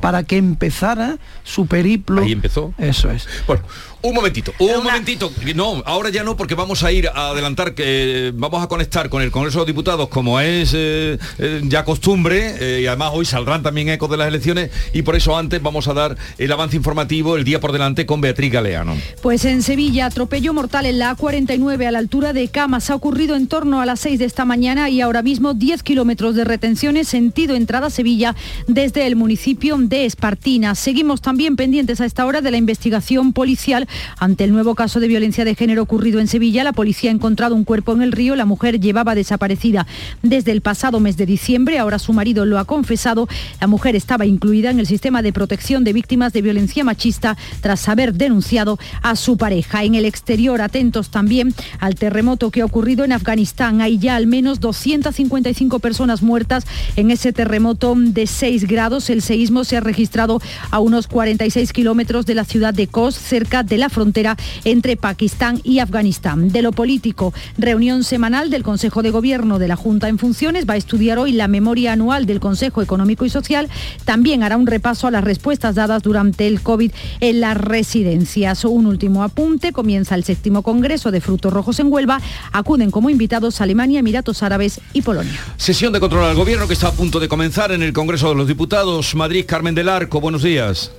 para que empezara su periplo. Ahí empezó. Eso es. Bueno, un momentito, un momentito. No, ahora ya no, porque vamos a ir a adelantar, que vamos a conectar con el Congreso de los Diputados, como es eh, eh, ya costumbre, eh, y además hoy saldrán también ecos de las elecciones, y por eso antes vamos a dar el avance informativo el día por delante con Beatriz Galeano. Pues en Sevilla, atropello mortal en la A49 a la altura de Camas ha ocurrido en torno a las 6 de esta mañana y ahora mismo 10 kilómetros de retenciones sentido entrada Sevilla desde el municipio de Espartina. Seguimos también pendientes a esta hora de la investigación policial ante el nuevo caso de violencia de género ocurrido en Sevilla, la policía ha encontrado un cuerpo en el río. La mujer llevaba desaparecida desde el pasado mes de diciembre. Ahora su marido lo ha confesado. La mujer estaba incluida en el sistema de protección de víctimas de violencia machista tras haber denunciado a su pareja. En el exterior, atentos también al terremoto que ha ocurrido en Afganistán. Hay ya al menos 255 personas muertas en ese terremoto de 6 grados. El seísmo se ha registrado a unos 46 kilómetros de la ciudad de Kos, cerca de la frontera entre Pakistán y Afganistán. De lo político, reunión semanal del Consejo de Gobierno de la Junta en funciones va a estudiar hoy la memoria anual del Consejo Económico y Social. También hará un repaso a las respuestas dadas durante el COVID en las residencias. Un último apunte, comienza el séptimo Congreso de Frutos Rojos en Huelva. Acuden como invitados Alemania, Emiratos Árabes y Polonia. Sesión de control al Gobierno que está a punto de comenzar en el Congreso de los Diputados. Madrid, Carmen del Arco, buenos días.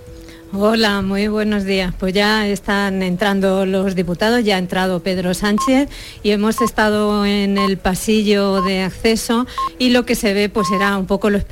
Hola, muy buenos días. Pues ya están entrando los diputados, ya ha entrado Pedro Sánchez y hemos estado en el pasillo de acceso y lo que se ve pues será un poco lo esperado